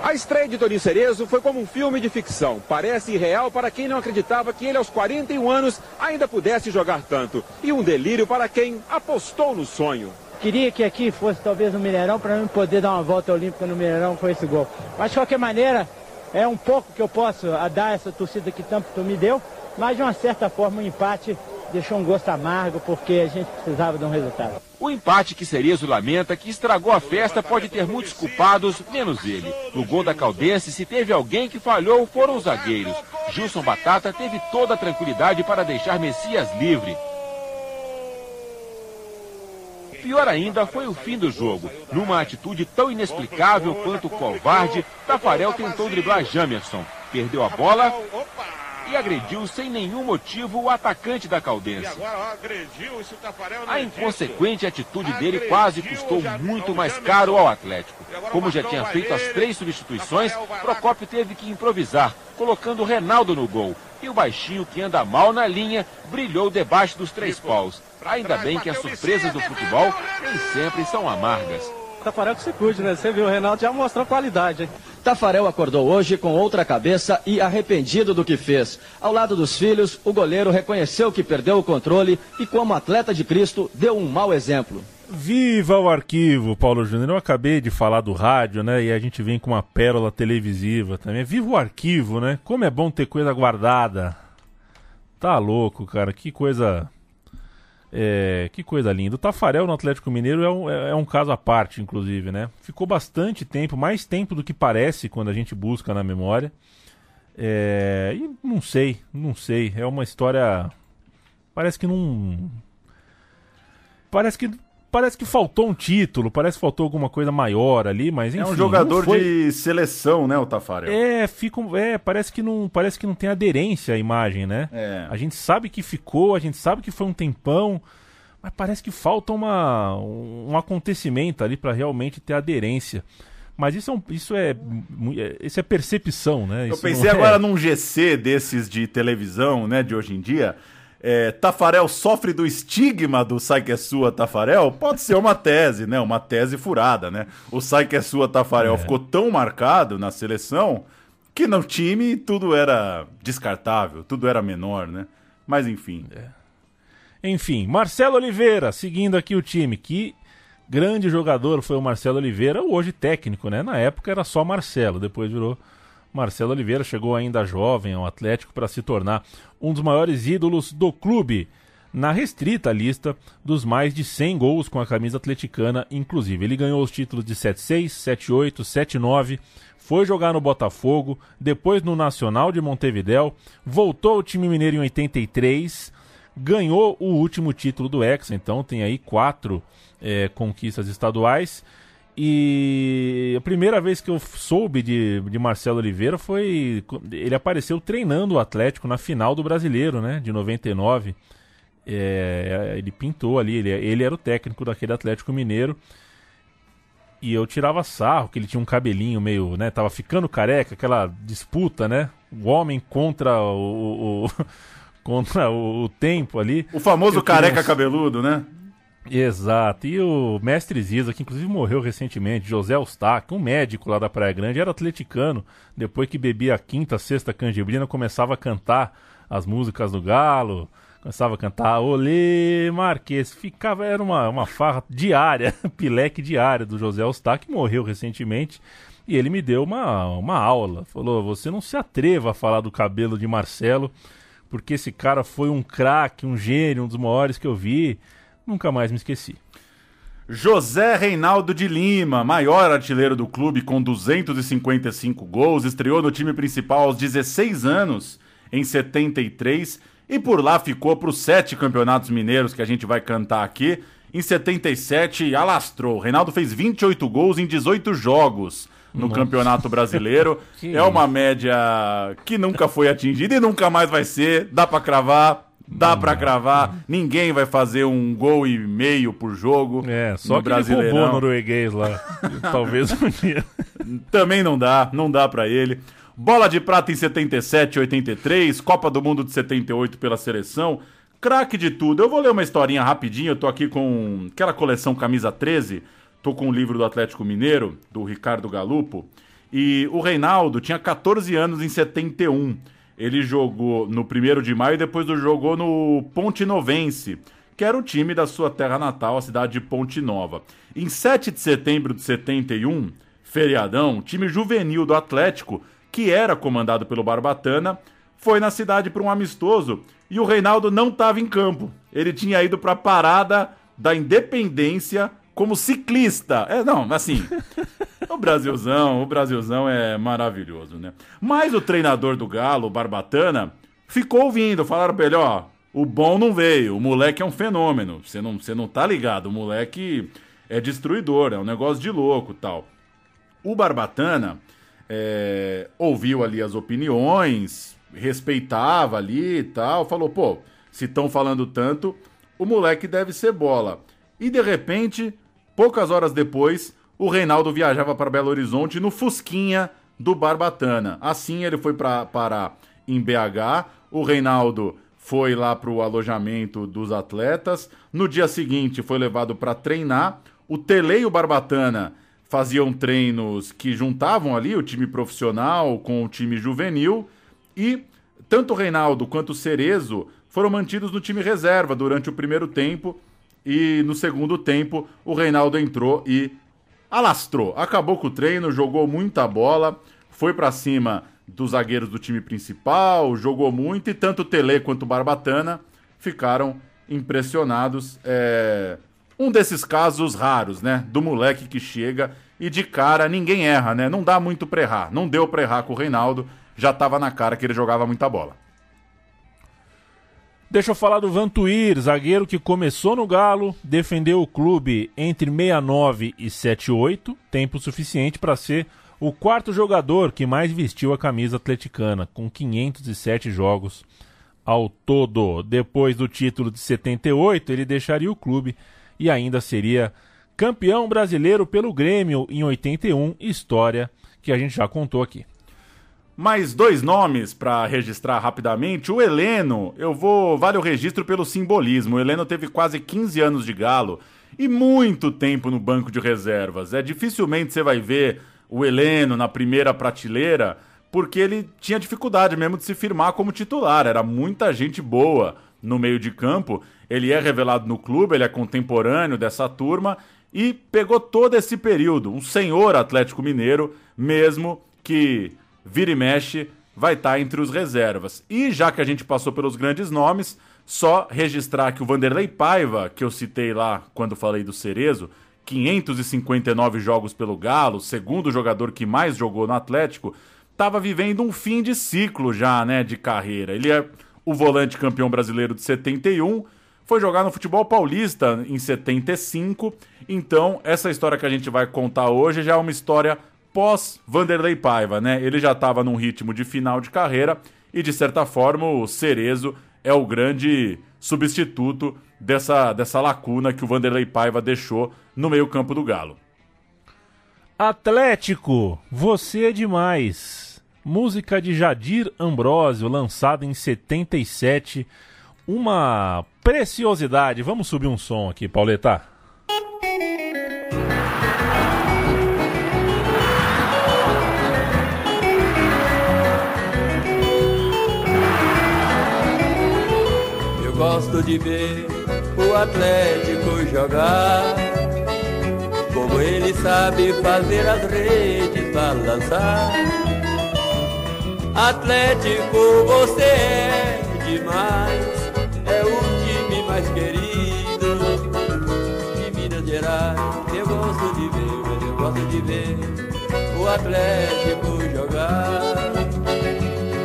A estreia de Toninho Cerezo foi como um filme de ficção. Parece irreal para quem não acreditava que ele, aos 41 anos, ainda pudesse jogar tanto. E um delírio para quem apostou no sonho. Queria que aqui fosse talvez no Mineirão para eu poder dar uma volta olímpica no Mineirão com esse gol. Mas de qualquer maneira, é um pouco que eu posso dar essa torcida que tanto me deu, mas de uma certa forma o um empate deixou um gosto amargo porque a gente precisava de um resultado. O empate que Cerezo lamenta, que estragou a festa, pode ter muitos culpados, menos ele. No gol da Caldense, se teve alguém que falhou, foram os zagueiros. Gilson Batata teve toda a tranquilidade para deixar Messias livre. Pior ainda foi o fim do jogo. Numa atitude tão inexplicável quanto covarde, Tafarel tentou driblar Jamerson. Perdeu a bola e agrediu sem nenhum motivo o atacante da Caldense. A inconsequente atitude dele quase custou muito mais caro ao Atlético. Como já tinha feito as três substituições, Procópio teve que improvisar, colocando Renaldo no gol. E o baixinho que anda mal na linha brilhou debaixo dos três paus. Ainda bem que as surpresas do futebol nem sempre são amargas. Tafarel que se cuide, né? Você viu, o Renato já mostrou qualidade, hein? Tafarel acordou hoje com outra cabeça e arrependido do que fez. Ao lado dos filhos, o goleiro reconheceu que perdeu o controle e, como atleta de Cristo, deu um mau exemplo. Viva o arquivo, Paulo Júnior. Eu acabei de falar do rádio, né? E a gente vem com uma pérola televisiva também. Viva o arquivo, né? Como é bom ter coisa guardada. Tá louco, cara. Que coisa é, que coisa linda. O Tafarel no Atlético Mineiro é um, é, é um, caso à parte, inclusive, né? Ficou bastante tempo, mais tempo do que parece quando a gente busca na memória. É, e não sei, não sei. É uma história. Parece que não. Parece que parece que faltou um título, parece que faltou alguma coisa maior ali, mas enfim. É um jogador foi... de seleção, né, o Tafarel? É, fica, é, parece que não, parece que não tem aderência à imagem, né? É. A gente sabe que ficou, a gente sabe que foi um tempão, mas parece que falta uma, um acontecimento ali para realmente ter aderência. Mas isso é, um, isso é, é isso é percepção, né? Eu isso pensei é... agora num GC desses de televisão, né, de hoje em dia é, Tafarel sofre do estigma do Sai que é sua Tafarel, pode ser uma tese, né? Uma tese furada, né? O Sai que é sua Tafarel é. ficou tão marcado na seleção que no time tudo era descartável, tudo era menor, né? Mas enfim. É. Enfim, Marcelo Oliveira, seguindo aqui o time, que grande jogador foi o Marcelo Oliveira, hoje técnico, né? Na época era só Marcelo, depois virou Marcelo Oliveira chegou ainda jovem ao Atlético para se tornar um dos maiores ídolos do clube, na restrita lista dos mais de 100 gols com a camisa atleticana, inclusive. Ele ganhou os títulos de 7-6, 7-8, 7-9, foi jogar no Botafogo, depois no Nacional de Montevidéu, voltou ao time mineiro em 83, ganhou o último título do Hexa, então tem aí quatro é, conquistas estaduais e a primeira vez que eu soube de, de Marcelo Oliveira foi. Ele apareceu treinando o Atlético na final do brasileiro, né? De 99. É, ele pintou ali, ele, ele era o técnico daquele Atlético Mineiro. E eu tirava sarro, que ele tinha um cabelinho meio, né? Tava ficando careca, aquela disputa, né? O homem contra o. o contra o, o, tempo ali. O famoso careca cabeludo, né? Exato. E o mestre Ziza, que inclusive morreu recentemente, José Eustáquio, um médico lá da Praia Grande, era atleticano. Depois que bebia a quinta, sexta canjibrina, começava a cantar as músicas do Galo, começava a cantar Olê Marquês. Ficava, era uma, uma farra diária, pileque diária do José Eustáquio, que morreu recentemente. E ele me deu uma, uma aula. Falou: você não se atreva a falar do cabelo de Marcelo, porque esse cara foi um craque, um gênio, um dos maiores que eu vi nunca mais me esqueci. José Reinaldo de Lima, maior artilheiro do clube com 255 gols, estreou no time principal aos 16 anos, em 73, e por lá ficou para os sete campeonatos mineiros que a gente vai cantar aqui. Em 77, alastrou. Reinaldo fez 28 gols em 18 jogos no Nossa. Campeonato Brasileiro. é uma média que nunca foi atingida e nunca mais vai ser. Dá para cravar. Dá para cravar, ninguém vai fazer um gol e meio por jogo. É, só que ele roubou norueguês lá. Talvez um dia. Também não dá, não dá para ele. Bola de prata em 77 83, Copa do Mundo de 78 pela seleção. Craque de tudo. Eu vou ler uma historinha rapidinho, eu tô aqui com aquela coleção Camisa 13, tô com o um livro do Atlético Mineiro, do Ricardo Galupo, e o Reinaldo tinha 14 anos em 71 ele jogou no 1 de maio e depois jogou no Ponte Novense, que era o time da sua terra natal, a cidade de Ponte Nova. Em 7 de setembro de 71, feriadão, time juvenil do Atlético, que era comandado pelo Barbatana, foi na cidade para um amistoso e o Reinaldo não estava em campo. Ele tinha ido para a parada da Independência como ciclista. É, não, assim. o Brasilzão, o Brasilzão é maravilhoso, né? Mas o treinador do Galo, Barbatana, ficou ouvindo. Falaram pra ele: ó, o bom não veio, o moleque é um fenômeno. Você não, você não tá ligado, o moleque é destruidor, é um negócio de louco tal. O Barbatana é, ouviu ali as opiniões, respeitava ali e tal, falou: pô, se estão falando tanto, o moleque deve ser bola. E de repente Poucas horas depois, o Reinaldo viajava para Belo Horizonte no Fusquinha do Barbatana. Assim ele foi para parar em BH. O Reinaldo foi lá para o alojamento dos atletas. No dia seguinte foi levado para treinar. O Tele e o Barbatana faziam treinos que juntavam ali o time profissional com o time juvenil. E tanto o Reinaldo quanto o Cerezo foram mantidos no time reserva durante o primeiro tempo e no segundo tempo, o Reinaldo entrou e alastrou. Acabou com o treino, jogou muita bola, foi para cima dos zagueiros do time principal, jogou muito e tanto o Tele quanto o Barbatana ficaram impressionados. É... Um desses casos raros, né? Do moleque que chega e de cara ninguém erra, né? Não dá muito pra errar. Não deu pra errar com o Reinaldo, já tava na cara que ele jogava muita bola. Deixa eu falar do Vantuir, zagueiro que começou no Galo, defendeu o clube entre 69 e 78, tempo suficiente para ser o quarto jogador que mais vestiu a camisa atleticana, com 507 jogos ao todo. Depois do título de 78, ele deixaria o clube e ainda seria campeão brasileiro pelo Grêmio em 81, história que a gente já contou aqui. Mais dois nomes para registrar rapidamente. O Heleno, eu vou. Vale o registro pelo simbolismo. O Heleno teve quase 15 anos de galo e muito tempo no banco de reservas. É dificilmente você vai ver o Heleno na primeira prateleira, porque ele tinha dificuldade mesmo de se firmar como titular. Era muita gente boa no meio de campo. Ele é revelado no clube, ele é contemporâneo dessa turma e pegou todo esse período. Um senhor Atlético Mineiro, mesmo que vira e mexe, vai estar tá entre os reservas. E já que a gente passou pelos grandes nomes, só registrar que o Vanderlei Paiva, que eu citei lá quando falei do Cerezo, 559 jogos pelo Galo, segundo jogador que mais jogou no Atlético, estava vivendo um fim de ciclo já, né, de carreira. Ele é o volante campeão brasileiro de 71, foi jogar no futebol paulista em 75. Então, essa história que a gente vai contar hoje já é uma história pós Vanderlei Paiva, né? Ele já estava num ritmo de final de carreira e de certa forma o Cerezo é o grande substituto dessa, dessa lacuna que o Vanderlei Paiva deixou no meio-campo do Galo. Atlético, você é demais. Música de Jadir Ambrósio, lançada em 77. Uma preciosidade. Vamos subir um som aqui, Pauleta. Gosto de ver o Atlético jogar. Como ele sabe fazer as redes balançar. Atlético, você é demais. É o time mais querido de Minas Gerais. Eu gosto de ver, eu gosto de ver o Atlético jogar.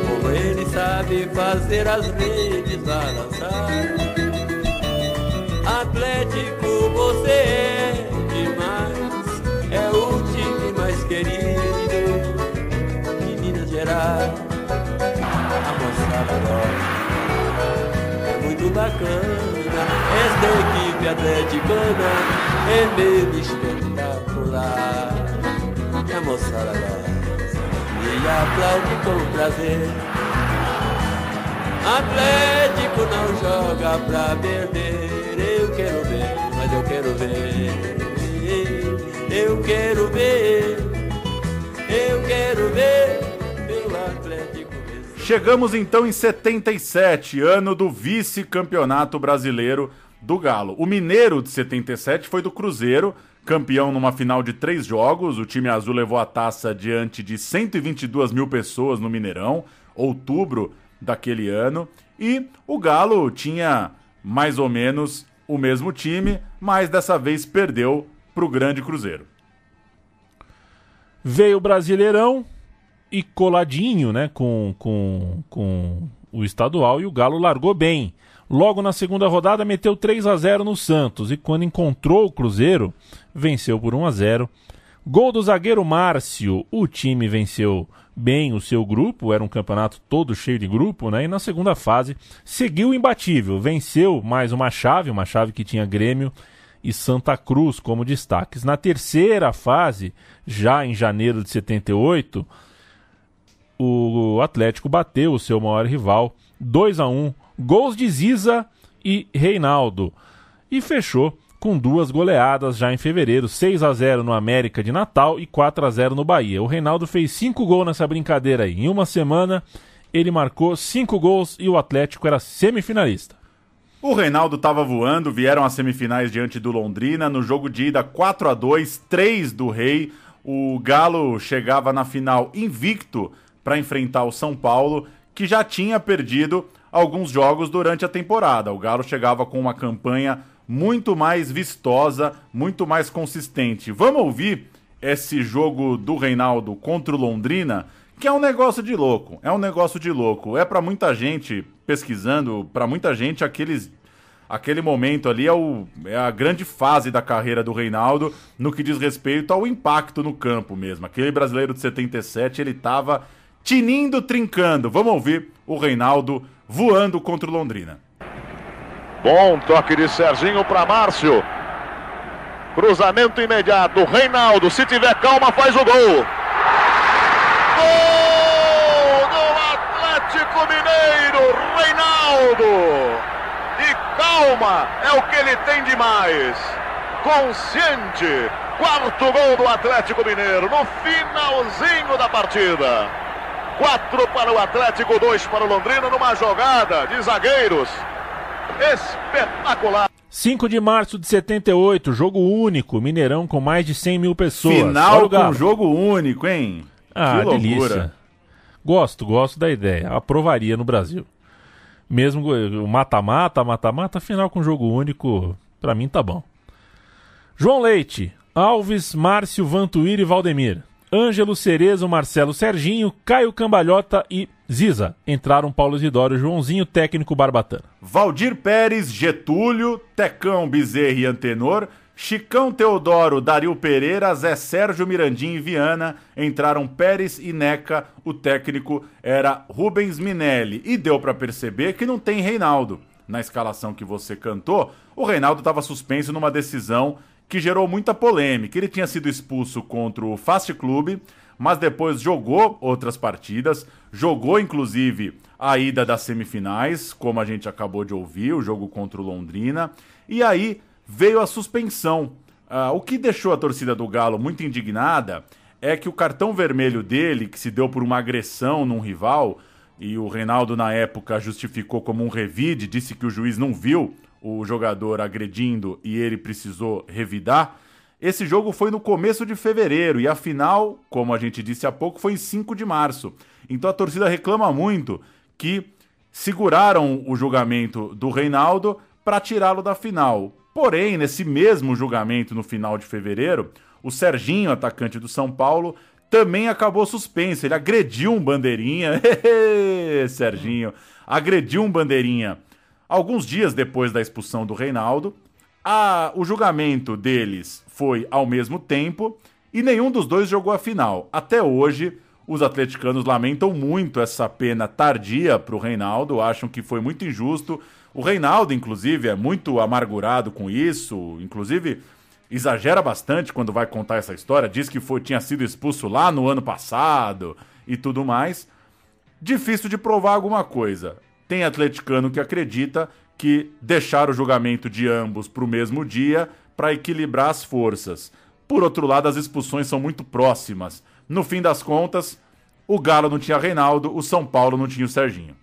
Como ele sabe fazer as redes balançar. Atlético, você é demais. É o time mais querido de Minas Gerais. A moçada gosta. É muito bacana. Esta equipe atleticana é meio espetacular. A moçada gosta. E aplaude com prazer. Atlético não joga pra perder. Eu quero ver, mas eu quero ver. Eu quero ver. Eu quero ver. Meu Atlético. Chegamos então em 77, ano do vice-campeonato brasileiro do Galo. O Mineiro de 77 foi do Cruzeiro, campeão numa final de três jogos. O time azul levou a taça diante de 122 mil pessoas no Mineirão, outubro daquele ano. E o Galo tinha mais ou menos o mesmo time, mas dessa vez perdeu para o grande Cruzeiro. Veio o Brasileirão e coladinho, né, com, com, com o estadual e o Galo largou bem. Logo na segunda rodada meteu 3 a 0 no Santos e quando encontrou o Cruzeiro, venceu por 1 a 0. Gol do zagueiro Márcio, o time venceu bem o seu grupo, era um campeonato todo cheio de grupo, né? E na segunda fase seguiu imbatível, venceu mais uma chave, uma chave que tinha Grêmio e Santa Cruz como destaques. Na terceira fase, já em janeiro de 78, o Atlético bateu o seu maior rival, 2 a 1, gols de Ziza e Reinaldo. E fechou com duas goleadas já em fevereiro, 6 a 0 no América de Natal e 4 a 0 no Bahia. O Reinaldo fez cinco gols nessa brincadeira aí. Em uma semana, ele marcou cinco gols e o Atlético era semifinalista. O Reinaldo estava voando, vieram as semifinais diante do Londrina, no jogo de ida 4 a 2 3 do Rei. O Galo chegava na final invicto para enfrentar o São Paulo, que já tinha perdido alguns jogos durante a temporada. O Galo chegava com uma campanha muito mais vistosa, muito mais consistente. Vamos ouvir esse jogo do Reinaldo contra o Londrina, que é um negócio de louco. É um negócio de louco. É para muita gente pesquisando, para muita gente aqueles aquele momento ali é, o, é a grande fase da carreira do Reinaldo no que diz respeito ao impacto no campo mesmo. Aquele brasileiro de 77, ele tava tinindo, trincando. Vamos ouvir o Reinaldo voando contra o Londrina. Bom toque de Serginho para Márcio. Cruzamento imediato. Reinaldo, se tiver calma, faz o gol. Gol do Atlético Mineiro, Reinaldo. E calma é o que ele tem demais. Consciente. Quarto gol do Atlético Mineiro no finalzinho da partida. Quatro para o Atlético, dois para o Londrina numa jogada de zagueiros espetacular. 5 de março de 78, jogo único, Mineirão com mais de 100 mil pessoas. Final com jogo único, hein? Ah, que delícia. Gosto, gosto da ideia. Aprovaria no Brasil. Mesmo o mata-mata, mata-mata, final com jogo único, pra mim tá bom. João Leite, Alves, Márcio, Vantuír e Valdemir. Ângelo Cerezo, Marcelo Serginho, Caio Cambalhota e Ziza. Entraram Paulo Isidoro, Joãozinho, técnico Barbatana. Valdir Pérez, Getúlio, Tecão Bezerra e Antenor, Chicão Teodoro, Dario Pereira, Zé Sérgio Mirandim e Viana. Entraram Pérez e Neca. O técnico era Rubens Minelli. E deu para perceber que não tem Reinaldo. Na escalação que você cantou, o Reinaldo estava suspenso numa decisão que gerou muita polêmica. Ele tinha sido expulso contra o Fast Club, mas depois jogou outras partidas, jogou inclusive a ida das semifinais, como a gente acabou de ouvir, o jogo contra o Londrina, e aí veio a suspensão. Ah, o que deixou a torcida do Galo muito indignada é que o cartão vermelho dele, que se deu por uma agressão num rival, e o Reinaldo na época justificou como um revide, disse que o juiz não viu o jogador agredindo e ele precisou revidar. Esse jogo foi no começo de fevereiro e a final, como a gente disse há pouco, foi em 5 de março. Então a torcida reclama muito que seguraram o julgamento do Reinaldo para tirá-lo da final. Porém, nesse mesmo julgamento no final de fevereiro, o Serginho, atacante do São Paulo, também acabou suspenso. Ele agrediu um bandeirinha. Serginho, agrediu um bandeirinha. Alguns dias depois da expulsão do Reinaldo, a, o julgamento deles foi ao mesmo tempo e nenhum dos dois jogou a final. Até hoje, os atleticanos lamentam muito essa pena tardia para o Reinaldo, acham que foi muito injusto. O Reinaldo, inclusive, é muito amargurado com isso, inclusive exagera bastante quando vai contar essa história, diz que foi, tinha sido expulso lá no ano passado e tudo mais. Difícil de provar alguma coisa. Tem atleticano que acredita que deixar o julgamento de ambos para o mesmo dia para equilibrar as forças. Por outro lado, as expulsões são muito próximas. No fim das contas, o Galo não tinha Reinaldo, o São Paulo não tinha o Serginho.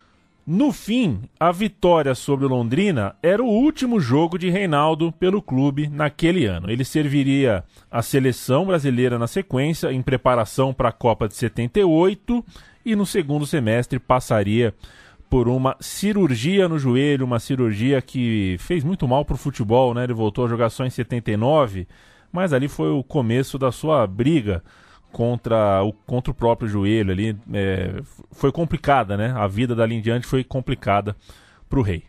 No fim, a vitória sobre o Londrina era o último jogo de Reinaldo pelo clube naquele ano. Ele serviria a seleção brasileira na sequência, em preparação para a Copa de 78, e no segundo semestre passaria por uma cirurgia no joelho, uma cirurgia que fez muito mal para o futebol, né? Ele voltou a jogar só em 79, mas ali foi o começo da sua briga contra o, contra o próprio joelho ali. É, foi complicada, né? A vida dali em diante foi complicada para o rei.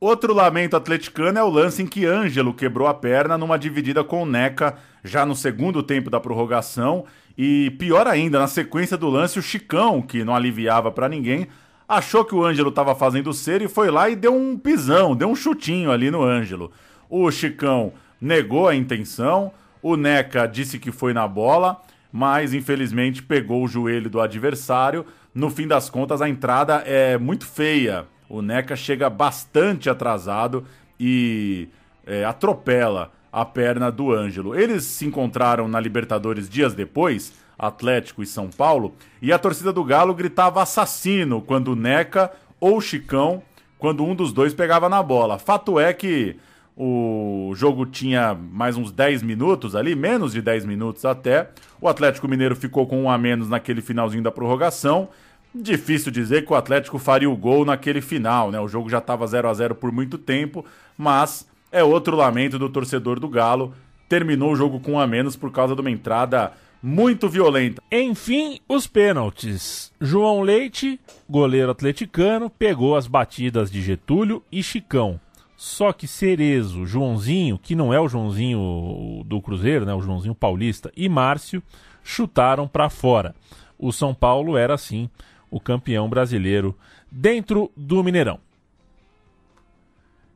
Outro lamento atleticano é o lance em que Ângelo quebrou a perna numa dividida com o Neca já no segundo tempo da prorrogação. E pior ainda, na sequência do lance, o Chicão, que não aliviava para ninguém, achou que o Ângelo estava fazendo cera e foi lá e deu um pisão, deu um chutinho ali no Ângelo. O Chicão negou a intenção, o Neca disse que foi na bola mas infelizmente pegou o joelho do adversário. No fim das contas, a entrada é muito feia. O Neca chega bastante atrasado e é, atropela a perna do Ângelo. Eles se encontraram na Libertadores dias depois, Atlético e São Paulo, e a torcida do Galo gritava assassino quando o Neca ou Chicão, quando um dos dois pegava na bola. Fato é que o jogo tinha mais uns 10 minutos ali, menos de 10 minutos até. O Atlético Mineiro ficou com um a menos naquele finalzinho da prorrogação. Difícil dizer que o Atlético faria o gol naquele final, né? O jogo já estava 0 a 0 por muito tempo, mas é outro lamento do torcedor do Galo. Terminou o jogo com um a menos por causa de uma entrada muito violenta. Enfim, os pênaltis. João Leite, goleiro atleticano, pegou as batidas de Getúlio e Chicão. Só que Cerezo, Joãozinho, que não é o Joãozinho do Cruzeiro, né, o Joãozinho Paulista, e Márcio chutaram para fora. O São Paulo era, assim, o campeão brasileiro dentro do Mineirão.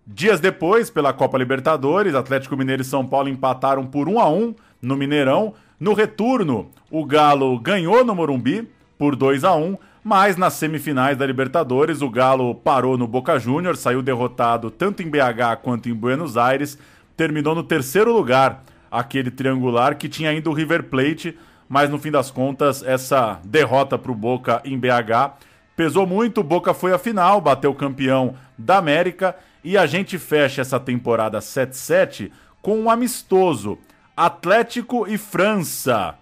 Dias depois, pela Copa Libertadores, Atlético Mineiro e São Paulo empataram por 1 a 1 no Mineirão. No retorno, o Galo ganhou no Morumbi por 2 a 1 mas nas semifinais da Libertadores, o Galo parou no Boca Juniors, saiu derrotado tanto em BH quanto em Buenos Aires, terminou no terceiro lugar, aquele triangular que tinha ainda o River Plate, mas no fim das contas, essa derrota para o Boca em BH pesou muito. O Boca foi à final, bateu o campeão da América e a gente fecha essa temporada 7-7 com um amistoso: Atlético e França.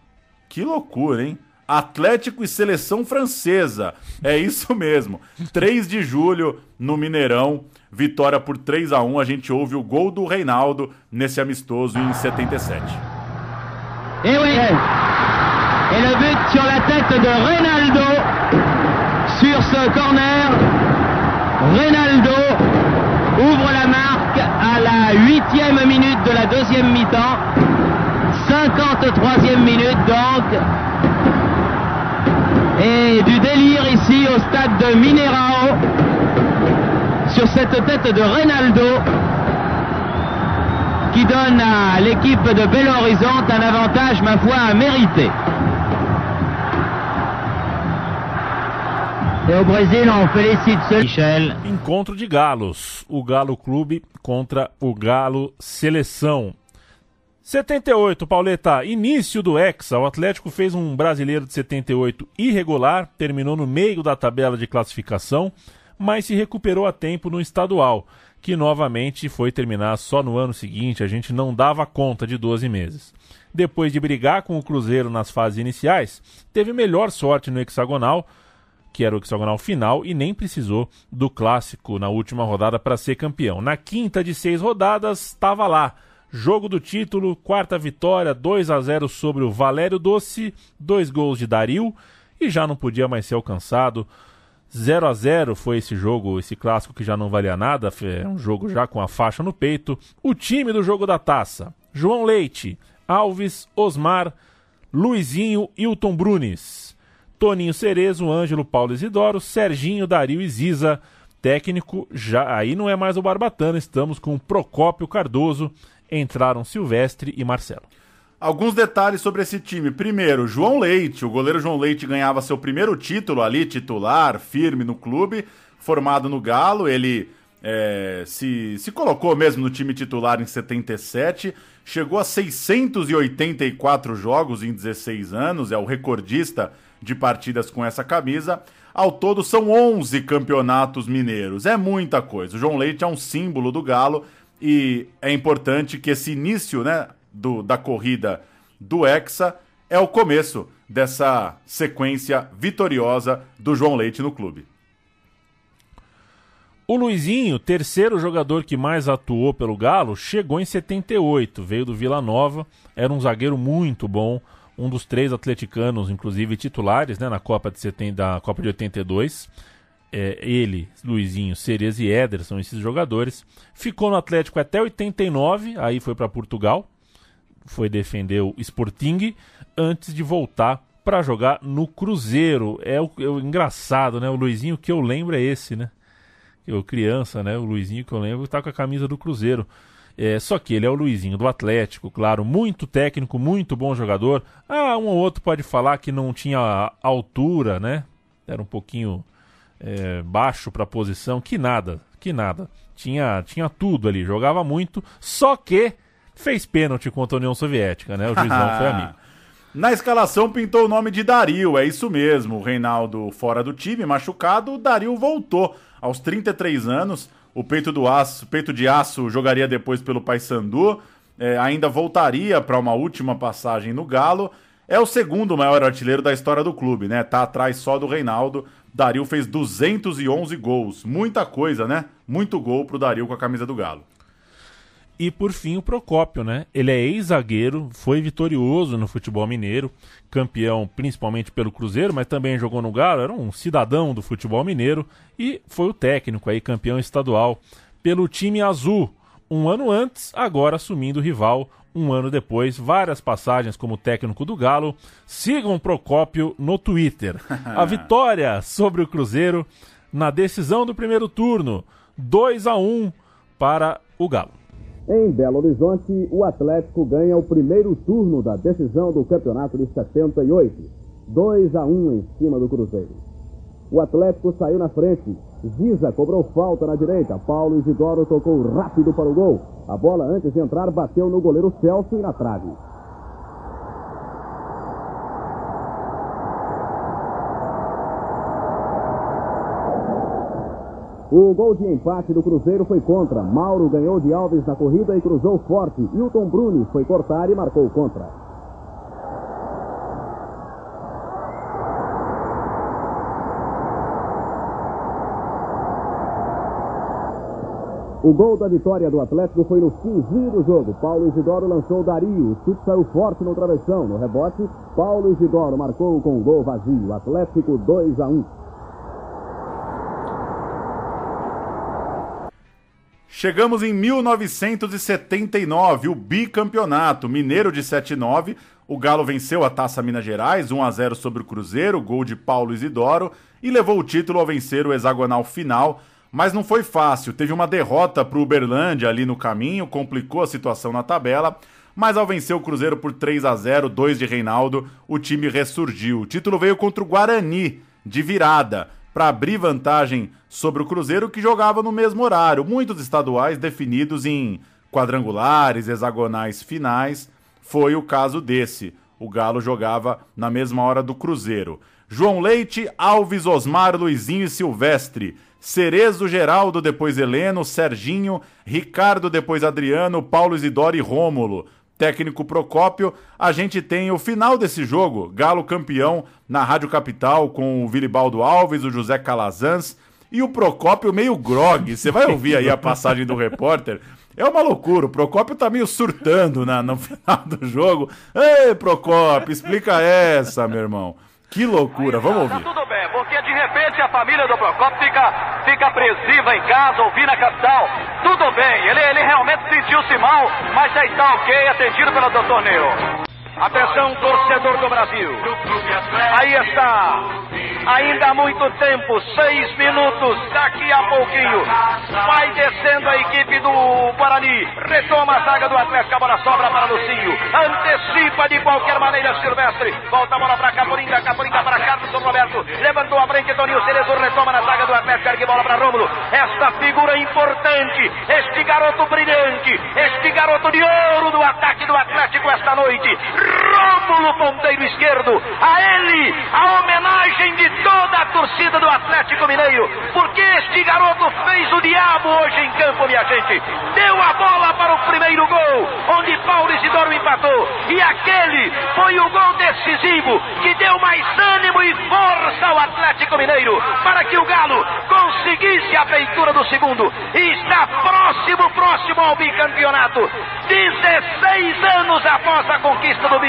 Que loucura, hein? Atlético e seleção francesa. É isso mesmo. 3 de julho no Mineirão, vitória por 3 a 1. A gente ouve o gol do Reinaldo nesse amistoso em 77. Et oui. Et le but sur la tête de Reinaldo sur ce corner. Reinaldo la huitième minute de la deuxième mi-temps. 53e minute donc et du délire ici au stade de Minerao sur cette tête de Reynaldo. qui donne à l'équipe de Belo Horizonte un avantage, ma foi, mérité. Et on félicite ceux... Michel. Encontro de galos. O Galo Clube contra o Galo Seleção. 78, Pauleta. Início do Hexa. O Atlético fez um brasileiro de 78 irregular, terminou no meio da tabela de classificação, mas se recuperou a tempo no estadual, que novamente foi terminar só no ano seguinte. A gente não dava conta de 12 meses. Depois de brigar com o Cruzeiro nas fases iniciais, teve melhor sorte no hexagonal que era o hexagonal final, e nem precisou do clássico na última rodada para ser campeão. Na quinta de seis rodadas, estava lá. Jogo do título, quarta vitória, 2 a 0 sobre o Valério Doce, dois gols de Dario e já não podia mais ser alcançado. 0 a 0 foi esse jogo, esse clássico que já não valia nada, é um jogo já com a faixa no peito. O time do jogo da taça: João Leite, Alves, Osmar, Luizinho, Hilton Brunes. Toninho Cerezo, Ângelo Paulo Isidoro, Serginho, Dario e Ziza. Técnico, já aí não é mais o Barbatana, estamos com Procópio Cardoso, entraram Silvestre e Marcelo. Alguns detalhes sobre esse time. Primeiro, João Leite. O goleiro João Leite ganhava seu primeiro título ali, titular, firme no clube, formado no Galo. Ele é, se, se colocou mesmo no time titular em 77, chegou a 684 jogos em 16 anos, é o recordista de partidas com essa camisa. Ao todo são 11 campeonatos mineiros. É muita coisa. O João Leite é um símbolo do Galo e é importante que esse início né, do, da corrida do Hexa é o começo dessa sequência vitoriosa do João Leite no clube. O Luizinho, terceiro jogador que mais atuou pelo Galo, chegou em 78, veio do Vila Nova, era um zagueiro muito bom, um dos três atleticanos, inclusive titulares, né, na Copa de, 70, da Copa de 82. É, ele, Luizinho, Cereza e Éder são esses jogadores. Ficou no Atlético até 89, aí foi para Portugal, foi defender o Sporting, antes de voltar para jogar no Cruzeiro. É o, é o, engraçado, né? O Luizinho que eu lembro é esse, né? Eu criança, né? O Luizinho que eu lembro tá com a camisa do Cruzeiro. É, só que ele é o Luizinho do Atlético, claro, muito técnico, muito bom jogador. Ah, um ou outro pode falar que não tinha altura, né? Era um pouquinho é, baixo para a posição. Que nada, que nada. Tinha, tinha tudo ali, jogava muito, só que fez pênalti contra a União Soviética, né? O juizão foi amigo. Na escalação pintou o nome de Dario, é isso mesmo. O Reinaldo fora do time, machucado, o Dario voltou aos 33 anos o peito do aço, peito de aço jogaria depois pelo Paysandu, é, ainda voltaria para uma última passagem no Galo. É o segundo maior artilheiro da história do clube, né? Tá atrás só do Reinaldo. Dario fez 211 gols, muita coisa, né? Muito gol pro Dario com a camisa do Galo. E por fim o Procópio, né? Ele é ex-zagueiro, foi vitorioso no futebol mineiro, campeão principalmente pelo Cruzeiro, mas também jogou no Galo, era um cidadão do futebol mineiro e foi o técnico aí, campeão estadual pelo time azul. Um ano antes, agora assumindo o rival, um ano depois, várias passagens como técnico do Galo. Sigam Procópio no Twitter. A vitória sobre o Cruzeiro na decisão do primeiro turno, 2 a 1 para o Galo. Em Belo Horizonte, o Atlético ganha o primeiro turno da decisão do campeonato de 78, 2 a 1 em cima do Cruzeiro. O Atlético saiu na frente. Giza cobrou falta na direita. Paulo Isidoro tocou rápido para o gol. A bola, antes de entrar, bateu no goleiro Celso e na trave. O gol de empate do Cruzeiro foi contra. Mauro ganhou de Alves na corrida e cruzou forte. Hilton Bruni foi cortar e marcou contra. O gol da vitória do Atlético foi no finzinho do jogo. Paulo Isidoro lançou Dario. O chute saiu forte no travessão. No rebote, Paulo Isidoro marcou com o gol vazio. Atlético 2 a 1. Chegamos em 1979, o bicampeonato. Mineiro de 7-9, o Galo venceu a Taça Minas Gerais, 1 a 0 sobre o Cruzeiro, gol de Paulo Isidoro, e levou o título ao vencer o hexagonal final. Mas não foi fácil, teve uma derrota para o Uberlândia ali no caminho, complicou a situação na tabela, mas ao vencer o Cruzeiro por 3 a 0 2 de Reinaldo, o time ressurgiu. O título veio contra o Guarani, de virada, para abrir vantagem sobre o Cruzeiro, que jogava no mesmo horário. Muitos estaduais definidos em quadrangulares, hexagonais finais. Foi o caso desse. O Galo jogava na mesma hora do Cruzeiro. João Leite, Alves, Osmar, Luizinho e Silvestre. Cerezo, Geraldo, depois Heleno, Serginho, Ricardo, depois Adriano, Paulo Isidoro e Rômulo. Técnico Procópio, a gente tem o final desse jogo, Galo campeão na Rádio Capital com o Vilibaldo Alves, o José Calazans e o Procópio meio grog. Você vai ouvir aí a passagem do repórter. É uma loucura, o Procópio tá meio surtando na, no final do jogo. Ei, Procópio, explica essa, meu irmão. Que loucura, vamos ouvir. Tá tudo bem, porque de repente a família do Procopio fica, fica apreensiva em casa, ouvindo a capital. Tudo bem, ele, ele realmente sentiu-se mal, mas já está ok, atendido pelo Dr. Neo. Atenção, torcedor do Brasil. Aí está. Ainda há muito tempo, seis minutos, daqui a pouquinho. Vai descendo a equipe do Guarani. Retoma a zaga do Atlético, a bola sobra para Lucinho. Antecipa de qualquer maneira Silvestre. Volta a bola para Caporinga, Caporinga para Carlos Roberto. Levantou a frente, Toninho Cerezo retoma na zaga do Atlético, ergue bola para Rômulo. Esta figura importante, este garoto brilhante, este garoto de ouro do ataque do Atlético esta noite. Rômulo, ponteiro esquerdo. A ele, a homenagem de toda a torcida do Atlético Mineiro. Porque este garoto fez o diabo hoje em campo, minha gente. Deu a bola para o primeiro gol, onde Paulo Isidoro empatou. E aquele foi o gol decisivo que deu mais ânimo e força ao Atlético Mineiro para que o Galo conseguisse a feitura do segundo. E está próximo, próximo ao bicampeonato. 16 anos após a conquista do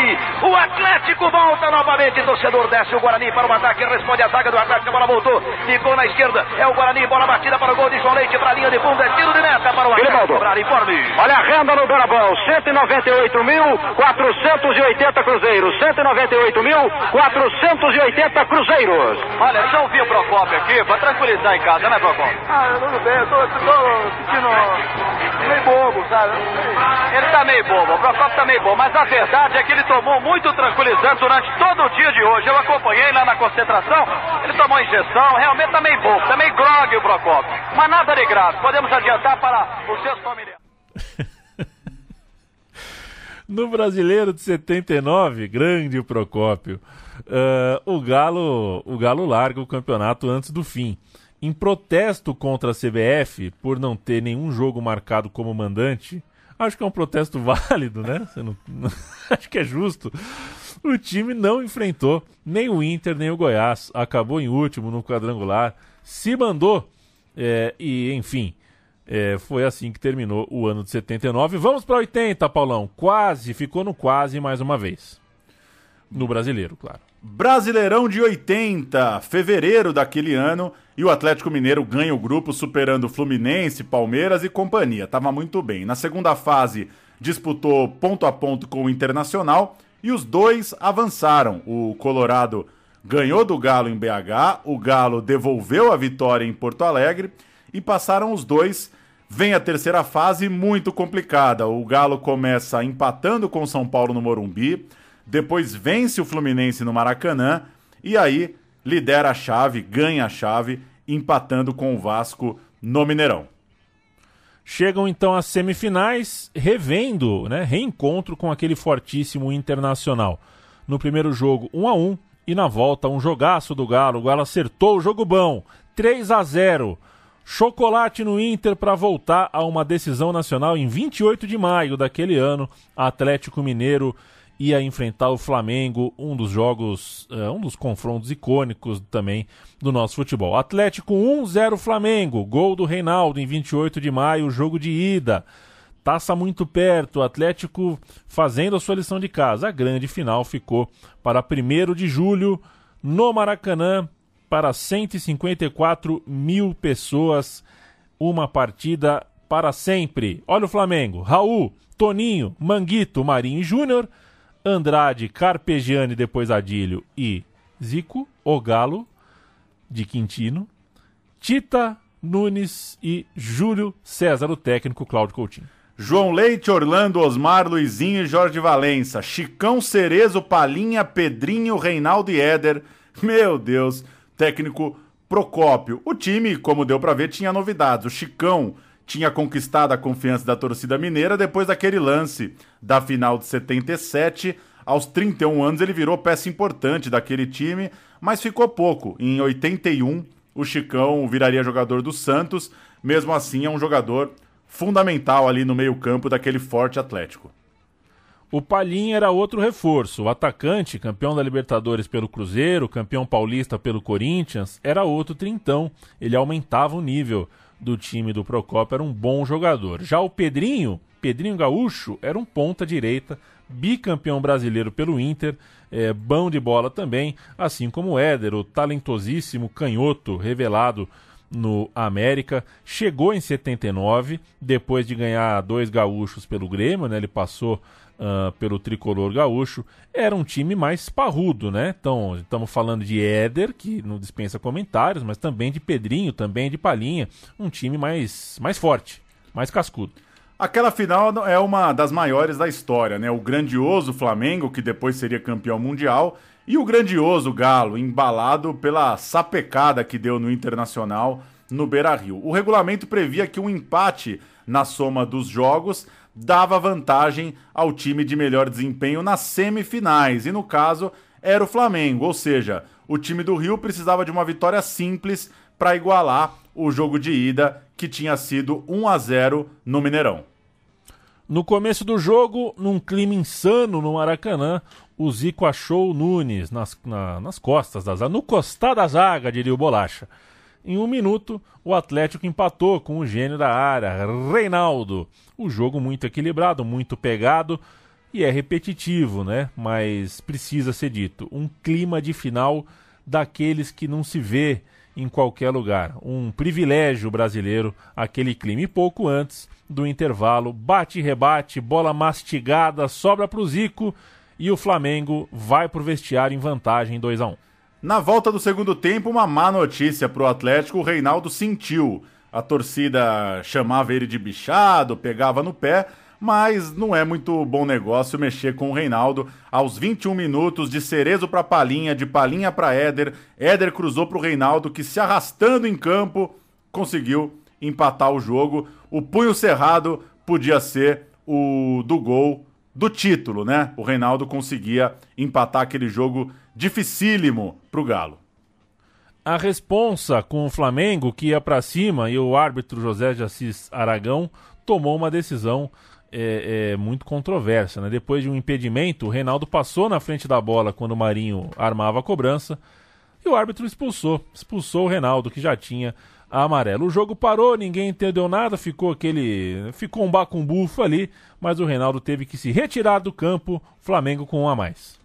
O Atlético volta novamente. Torcedor desce o Guarani para o ataque. Responde a zaga do Atlético. A bola voltou. Ficou na esquerda. É o Guarani. Bola batida para o gol de João Leite. Para a linha de fundo. É tiro de meta para o Atlético. Cobrar informe. Olha a renda no Garabão. 198.480 cruzeiros. 198.480 cruzeiros. Olha, eu ouvir o Procópio aqui para tranquilizar em casa, né, Procópio? Ah, tudo bem. Eu tô, tô sentindo meio bobo, sabe? Ele tá meio bobo. O Procópio tá meio bobo. Mas a verdade é que ele tomou muito tranquilizante durante todo o dia de hoje. Eu acompanhei lá na concentração. Ele tomou injeção. Realmente tá meio bobo. Tá meio grog o Procópio. Mas nada de grave. Podemos adiantar para os seus familiares. No Brasileiro de 79, grande o Procópio, uh, o, Galo, o Galo larga o campeonato antes do fim. Em protesto contra a CBF por não ter nenhum jogo marcado como mandante, acho que é um protesto válido, né? Não, acho que é justo. O time não enfrentou nem o Inter nem o Goiás, acabou em último no quadrangular, se mandou é, e, enfim, é, foi assim que terminou o ano de 79. Vamos para 80, Paulão. Quase, ficou no quase mais uma vez. No brasileiro, claro. Brasileirão de 80, fevereiro daquele ano, e o Atlético Mineiro ganha o grupo superando Fluminense, Palmeiras e companhia. Tava muito bem. Na segunda fase, disputou ponto a ponto com o Internacional e os dois avançaram. O Colorado ganhou do Galo em BH, o Galo devolveu a vitória em Porto Alegre e passaram os dois Vem a terceira fase muito complicada. O Galo começa empatando com São Paulo no Morumbi, depois vence o Fluminense no Maracanã e aí lidera a chave, ganha a chave, empatando com o Vasco no Mineirão. Chegam então as semifinais, revendo, né, reencontro com aquele fortíssimo Internacional. No primeiro jogo, 1 a 1 e na volta um jogaço do Galo. O Galo acertou o jogo bom, 3 a 0. Chocolate no Inter para voltar a uma decisão nacional em 28 de maio daquele ano. Atlético Mineiro ia enfrentar o Flamengo, um dos jogos, uh, um dos confrontos icônicos também do nosso futebol. Atlético 1-0 Flamengo, gol do Reinaldo em 28 de maio, jogo de ida. Taça muito perto, Atlético fazendo a sua lição de casa. A grande final ficou para 1 de julho no Maracanã, para 154 mil pessoas. Uma partida para sempre. Olha o Flamengo. Raul, Toninho, Manguito, Marinho Júnior, Andrade, Carpegiani, depois Adílio e Zico, o Galo, de Quintino, Tita, Nunes e Júlio César, o técnico Cláudio Coutinho. João Leite, Orlando, Osmar, Luizinho e Jorge Valença. Chicão, Cerezo, Palinha, Pedrinho, Reinaldo e Éder. Meu Deus, técnico Procópio. O time, como deu para ver, tinha novidades. O Chicão tinha conquistado a confiança da torcida mineira depois daquele lance da final de 77. Aos 31 anos ele virou peça importante daquele time, mas ficou pouco. Em 81, o Chicão viraria jogador do Santos. Mesmo assim, é um jogador fundamental ali no meio-campo daquele forte Atlético. O Palhinha era outro reforço. O atacante, campeão da Libertadores pelo Cruzeiro, campeão paulista pelo Corinthians, era outro trintão. Ele aumentava o nível do time do Procópio, era um bom jogador. Já o Pedrinho, Pedrinho Gaúcho, era um ponta direita, bicampeão brasileiro pelo Inter, é, bom de bola também, assim como o Éder, o talentosíssimo canhoto revelado no América. Chegou em 79, depois de ganhar dois gaúchos pelo Grêmio, né? Ele passou uh, pelo tricolor gaúcho. Era um time mais parrudo, né? Então, estamos falando de Éder, que não dispensa comentários, mas também de Pedrinho, também de Palinha. Um time mais, mais forte, mais cascudo. Aquela final é uma das maiores da história, né? O grandioso Flamengo, que depois seria campeão mundial, e o grandioso Galo, embalado pela sapecada que deu no Internacional no Beira-Rio. O regulamento previa que um empate na soma dos jogos dava vantagem ao time de melhor desempenho nas semifinais, e no caso era o Flamengo, ou seja, o time do Rio precisava de uma vitória simples para igualar o jogo de ida que tinha sido 1 a 0 no Mineirão. No começo do jogo, num clima insano no Maracanã, o Zico achou o Nunes nas, na, nas costas da zaga, no costar da zaga, diria o Bolacha. Em um minuto, o Atlético empatou com o gênio da área, Reinaldo. O jogo muito equilibrado, muito pegado e é repetitivo, né? Mas precisa ser dito. Um clima de final daqueles que não se vê em qualquer lugar. Um privilégio brasileiro, aquele clima. E pouco antes, do intervalo. Bate rebate, bola mastigada, sobra para o Zico e o Flamengo vai para o vestiário em vantagem 2 a 1 Na volta do segundo tempo, uma má notícia para o Atlético, o Reinaldo sentiu. A torcida chamava ele de bichado, pegava no pé, mas não é muito bom negócio mexer com o Reinaldo. Aos 21 minutos, de Cerezo para Palinha, de Palinha para Éder, Éder cruzou para o Reinaldo, que se arrastando em campo, conseguiu empatar o jogo. O punho cerrado podia ser o do gol do título, né? O Reinaldo conseguia empatar aquele jogo dificílimo pro Galo. A responsa com o Flamengo que ia para cima e o árbitro José de Assis Aragão tomou uma decisão é, é, muito controversa. Né? Depois de um impedimento, o Reinaldo passou na frente da bola quando o Marinho armava a cobrança e o árbitro expulsou. Expulsou o Reinaldo, que já tinha amarelo. O jogo parou, ninguém entendeu nada, ficou aquele. Ficou um bacumbufo ali, mas o Reinaldo teve que se retirar do campo, Flamengo com um a mais.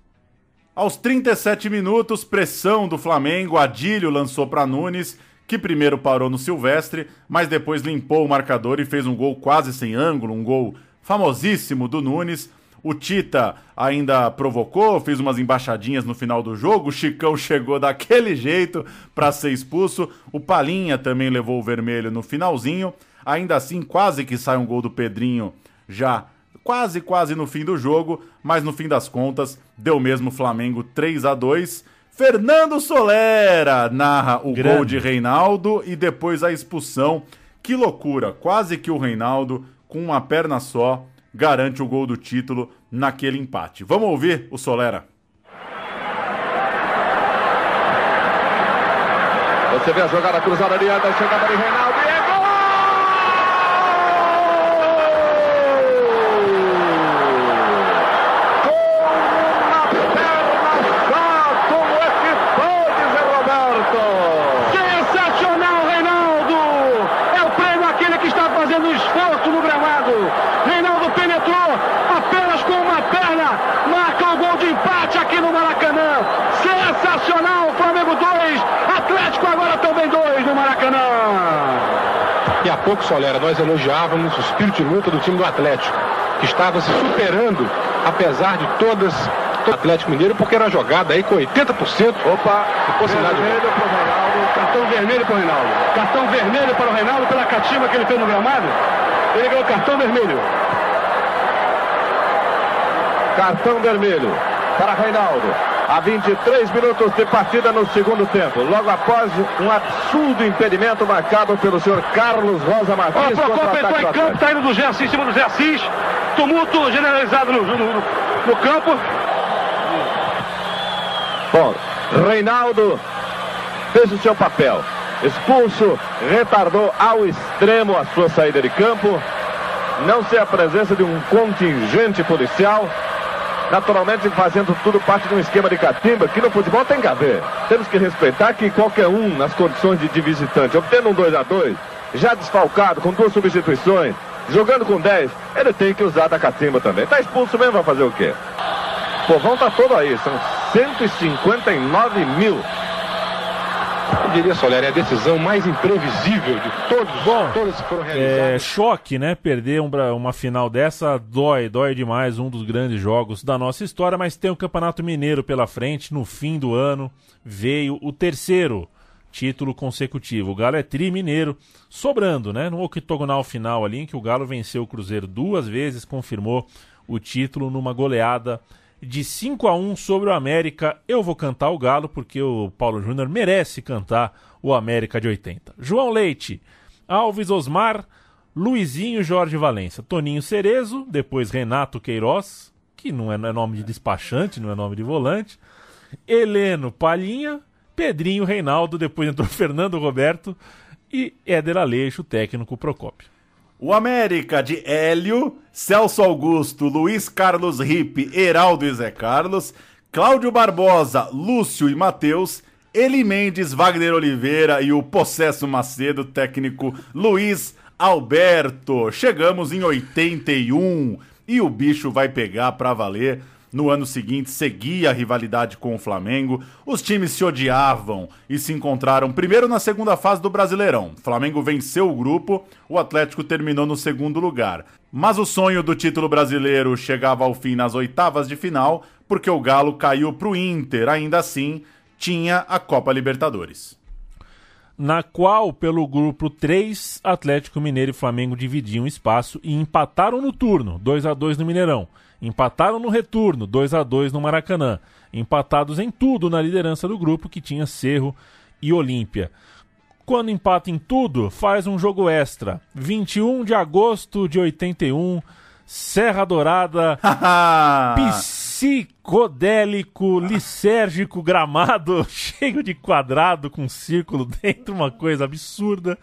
Aos 37 minutos, pressão do Flamengo, Adílio lançou para Nunes, que primeiro parou no Silvestre, mas depois limpou o marcador e fez um gol quase sem ângulo, um gol famosíssimo do Nunes. O Tita ainda provocou, fez umas embaixadinhas no final do jogo. O Chicão chegou daquele jeito para ser expulso. O Palinha também levou o vermelho no finalzinho. Ainda assim, quase que sai um gol do Pedrinho já quase quase no fim do jogo, mas no fim das contas deu mesmo Flamengo 3 a 2. Fernando Solera narra o Grande. gol de Reinaldo e depois a expulsão. Que loucura! Quase que o Reinaldo com uma perna só garante o gol do título naquele empate. Vamos ouvir o Solera. Você vê a jogada cruzada ali, a chegada de Reinaldo e é gol! esforço no gramado. Reinaldo penetrou apenas com uma perna, marca o gol de empate aqui no Maracanã. Sensacional, Flamengo 2, Atlético agora também 2 no Maracanã. Pouco, Solera, nós elogiávamos o espírito de luta do time do Atlético, que estava se superando, apesar de todas Atlético Mineiro porque era jogada aí com 80% Opa, de possibilidade. vermelho para o Reinaldo, cartão vermelho para o Reinaldo. Cartão vermelho para o Reinaldo pela catimba que ele fez no gramado. Ele ganhou cartão vermelho. Cartão vermelho para Reinaldo. Há 23 minutos de partida no segundo tempo. Logo após um absurdo impedimento marcado pelo senhor Carlos Rosa Martins. o Procopio entrou em campo, Atlético. tá indo do Assis, em cima do Assis. Tumulto generalizado no, no, no- campo. Bom, Reinaldo fez o seu papel. Expulso, retardou ao extremo a sua saída de campo. Não ser a presença de um contingente policial. Naturalmente fazendo tudo parte de um esquema de catimba que no futebol tem que haver. Temos que respeitar que qualquer um, nas condições de, de visitante, obtendo um 2 a 2 já desfalcado, com duas substituições, jogando com 10, ele tem que usar da catimba também. Tá expulso mesmo, vai fazer o quê? O povão tá todo aí, são 159 mil. Eu diria, Soler, é a decisão mais imprevisível de todos, Bom, todas que foram É choque, né? Perder um uma final dessa dói, dói demais. Um dos grandes jogos da nossa história, mas tem o Campeonato Mineiro pela frente. No fim do ano veio o terceiro título consecutivo. O Galo é tri mineiro, sobrando, né? No octogonal final ali, em que o Galo venceu o Cruzeiro duas vezes, confirmou o título numa goleada de 5 a 1 sobre o América. Eu vou cantar o Galo porque o Paulo Júnior merece cantar o América de 80. João Leite, Alves Osmar, Luizinho Jorge Valença, Toninho Cerezo, depois Renato Queiroz, que não é, não é nome de despachante, não é nome de volante, Heleno Palhinha, Pedrinho Reinaldo, depois entrou Fernando Roberto e Éder Aleixo, técnico Procópio. O América de Hélio, Celso Augusto, Luiz Carlos Ripe, Heraldo e Zé Carlos, Cláudio Barbosa, Lúcio e Matheus, Eli Mendes, Wagner Oliveira e o Possesso Macedo, técnico Luiz Alberto. Chegamos em 81 e o bicho vai pegar pra valer. No ano seguinte, seguia a rivalidade com o Flamengo. Os times se odiavam e se encontraram primeiro na segunda fase do Brasileirão. O Flamengo venceu o grupo, o Atlético terminou no segundo lugar. Mas o sonho do título brasileiro chegava ao fim nas oitavas de final, porque o Galo caiu pro Inter. Ainda assim, tinha a Copa Libertadores. na qual, pelo grupo 3, Atlético Mineiro e Flamengo dividiam espaço e empataram no turno, 2 a 2 no Mineirão. Empataram no retorno, 2 a 2 no Maracanã. Empatados em tudo na liderança do grupo, que tinha Cerro e Olímpia. Quando empata em tudo, faz um jogo extra. 21 de agosto de 81, Serra Dourada, psicodélico, lisérgico, gramado, cheio de quadrado com círculo dentro, uma coisa absurda.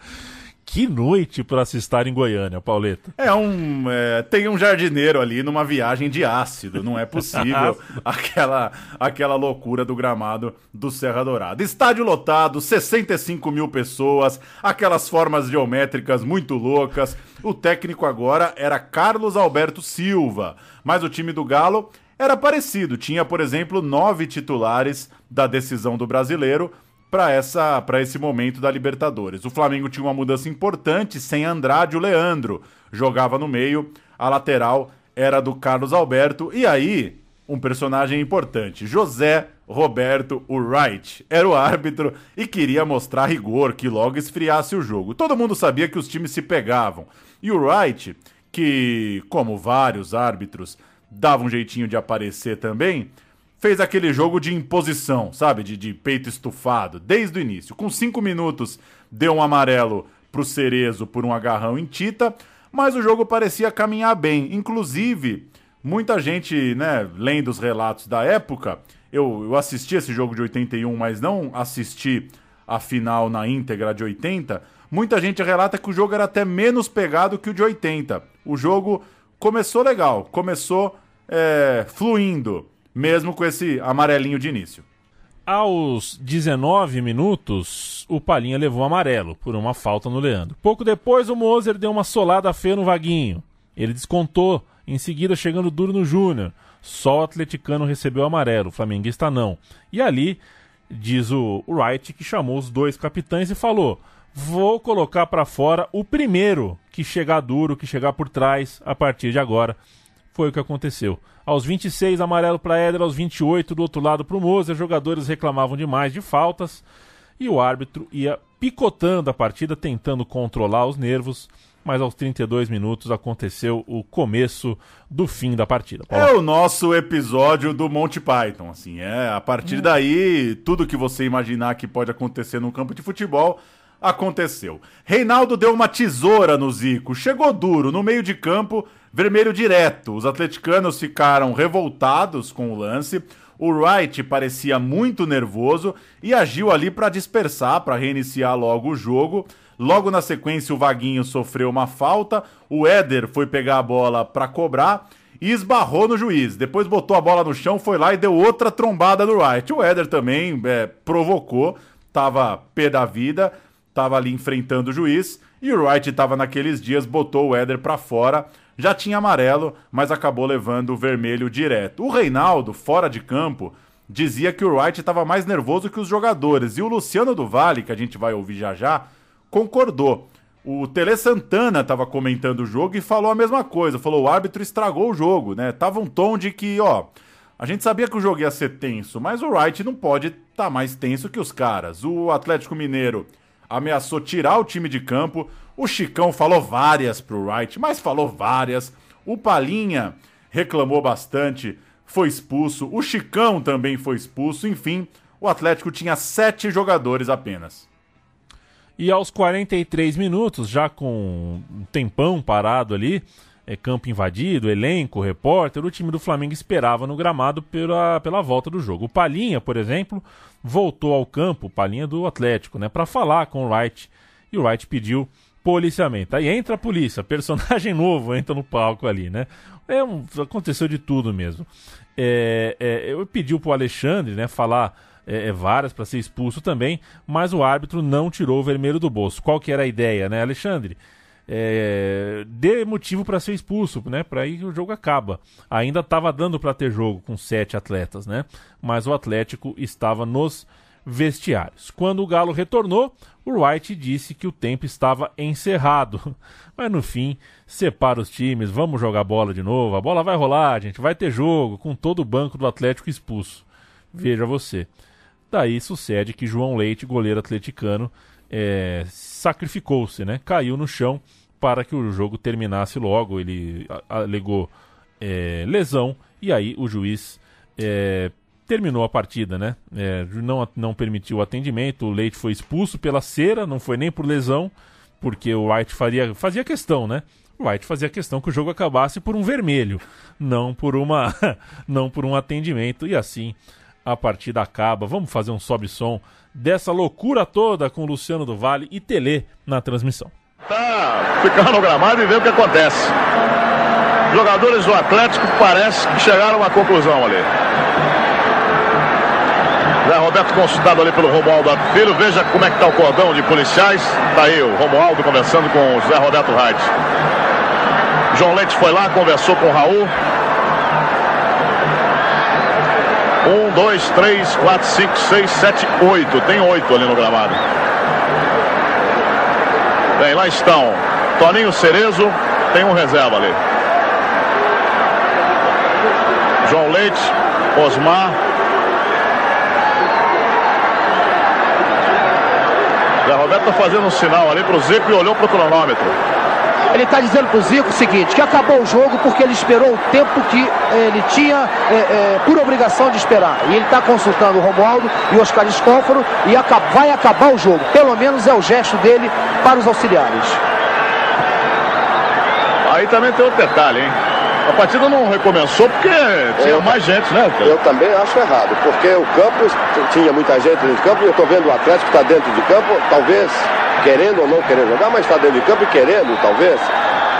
Que noite para se estar em Goiânia, Pauleta. É um. é, tem um jardineiro ali numa viagem de ácido. Não é possível aquela, aquela loucura do gramado do Serra Dourada. Estádio lotado, 65 mil pessoas, aquelas formas geométricas muito loucas. O técnico agora era Carlos Alberto Silva. Mas o time do Galo era parecido. Tinha, por exemplo, nove titulares da decisão do brasileiro para essa para esse momento da Libertadores. O Flamengo tinha uma mudança importante sem Andrade, o Leandro jogava no meio, a lateral era do Carlos Alberto e aí um personagem importante, José Roberto Wright, era o árbitro e queria mostrar rigor, que logo esfriasse o jogo. Todo mundo sabia que os times se pegavam. E o Wright, que como vários árbitros dava um jeitinho de aparecer também, fez aquele jogo de imposição, sabe? De, de peito estufado, desde o início. Com cinco minutos, deu um amarelo pro Cerezo por um agarrão em Tita, mas o jogo parecia caminhar bem. Inclusive, muita gente, né, lendo os relatos da época, eu, eu assisti esse jogo de 81, mas não assisti a final na íntegra de 80. Muita gente relata que o jogo era até menos pegado que o de 80. O jogo começou legal, começou é, fluindo mesmo com esse amarelinho de início. Aos 19 minutos, o Palhinha levou amarelo por uma falta no Leandro. Pouco depois, o Moser deu uma solada feia no Vaguinho. Ele descontou, em seguida chegando duro no Júnior. Só o atleticano recebeu amarelo, o flamenguista não. E ali, diz o Wright, que chamou os dois capitães e falou: Vou colocar para fora o primeiro que chegar duro, que chegar por trás a partir de agora Foi o que aconteceu. Aos 26, amarelo para Éder, aos 28, do outro lado para o Moser, jogadores reclamavam demais de faltas e o árbitro ia picotando a partida, tentando controlar os nervos, mas aos 32 minutos aconteceu o começo do fim da partida. É o nosso episódio do Monty Python, assim, é, a partir daí, tudo que você imaginar que pode acontecer num campo de futebol, aconteceu. Reinaldo deu uma tesoura no Zico, chegou duro, no meio de campo, vermelho direto. Os atleticanos ficaram revoltados com o lance. O Wright parecia muito nervoso e agiu ali para dispersar, para reiniciar logo o jogo. Logo na sequência, o Vaguinho sofreu uma falta. O Éder foi pegar a bola para cobrar e esbarrou no juiz. Depois botou a bola no chão, foi lá e deu outra trombada no Wright. O Éder também é, provocou, tava pé da vida, tava ali enfrentando o juiz. E o Wright tava naqueles dias, botou o Éder para fora já tinha amarelo, mas acabou levando o vermelho direto. O Reinaldo, fora de campo, dizia que o Wright estava mais nervoso que os jogadores. E o Luciano do Vale, que a gente vai ouvir já já, concordou. O Tele Santana estava comentando o jogo e falou a mesma coisa. Falou: o árbitro estragou o jogo, né? Tava um tom de que, ó, a gente sabia que o jogo ia ser tenso, mas o Wright não pode estar tá mais tenso que os caras. O Atlético Mineiro ameaçou tirar o time de campo. O Chicão falou várias pro Wright, mas falou várias. O Palinha reclamou bastante, foi expulso. O Chicão também foi expulso. Enfim, o Atlético tinha sete jogadores apenas. E aos 43 minutos, já com um tempão parado ali, é, campo invadido, elenco, repórter, o time do Flamengo esperava no gramado pela, pela volta do jogo. O Palinha, por exemplo, voltou ao campo, Palinha do Atlético, né, para falar com o Wright. E o Wright pediu policiamento. Aí entra a polícia, personagem novo entra no palco ali, né? É um, aconteceu de tudo mesmo. É, é, eu pedi pro Alexandre, né, falar é, é várias para ser expulso também, mas o árbitro não tirou o vermelho do bolso. Qual que era a ideia, né, Alexandre? É, dê motivo para ser expulso, né? Para aí o jogo acaba. Ainda estava dando para ter jogo com sete atletas, né? Mas o Atlético estava nos vestiários. Quando o Galo retornou, o Wright disse que o tempo estava encerrado. Mas no fim, separa os times, vamos jogar bola de novo, a bola vai rolar, gente, vai ter jogo, com todo o banco do Atlético expulso. Veja você. Daí sucede que João Leite, goleiro atleticano, é, sacrificou-se, né? Caiu no chão para que o jogo terminasse logo. Ele alegou é, lesão e aí o juiz é, terminou a partida, né? É, não, não permitiu o atendimento, o Leite foi expulso pela cera, não foi nem por lesão, porque o White faria, fazia questão, né? O White fazia questão que o jogo acabasse por um vermelho, não por uma não por um atendimento e assim a partida acaba. Vamos fazer um sobe-som dessa loucura toda com Luciano do Vale e Tele na transmissão. Tá ficando no gramado e ver o que acontece. Jogadores do Atlético parece que chegaram a uma conclusão ali. Zé Roberto consultado ali pelo Romualdo Filho. Veja como é que está o cordão de policiais. Está aí o Romualdo conversando com o Zé Roberto Reit. João Leite foi lá, conversou com o Raul. Um, dois, três, quatro, cinco, seis, sete, oito. Tem oito ali no gramado. Bem, lá estão. Toninho Cerezo, tem um reserva ali. João Leite, Osmar, Zé Roberto está fazendo um sinal ali para o Zico e olhou para o cronômetro. Ele está dizendo para o Zico o seguinte, que acabou o jogo porque ele esperou o tempo que ele tinha é, é, por obrigação de esperar. E ele está consultando o Romualdo e o Oscar Escóforo e acaba, vai acabar o jogo. Pelo menos é o gesto dele para os auxiliares. Aí também tem outro detalhe, hein? A partida não recomeçou porque tinha eu, mais gente, né? Eu também acho errado, porque o campo tinha muita gente dentro de campo e eu estou vendo o Atlético está dentro de campo, talvez querendo ou não querendo jogar, mas está dentro de campo e querendo, talvez.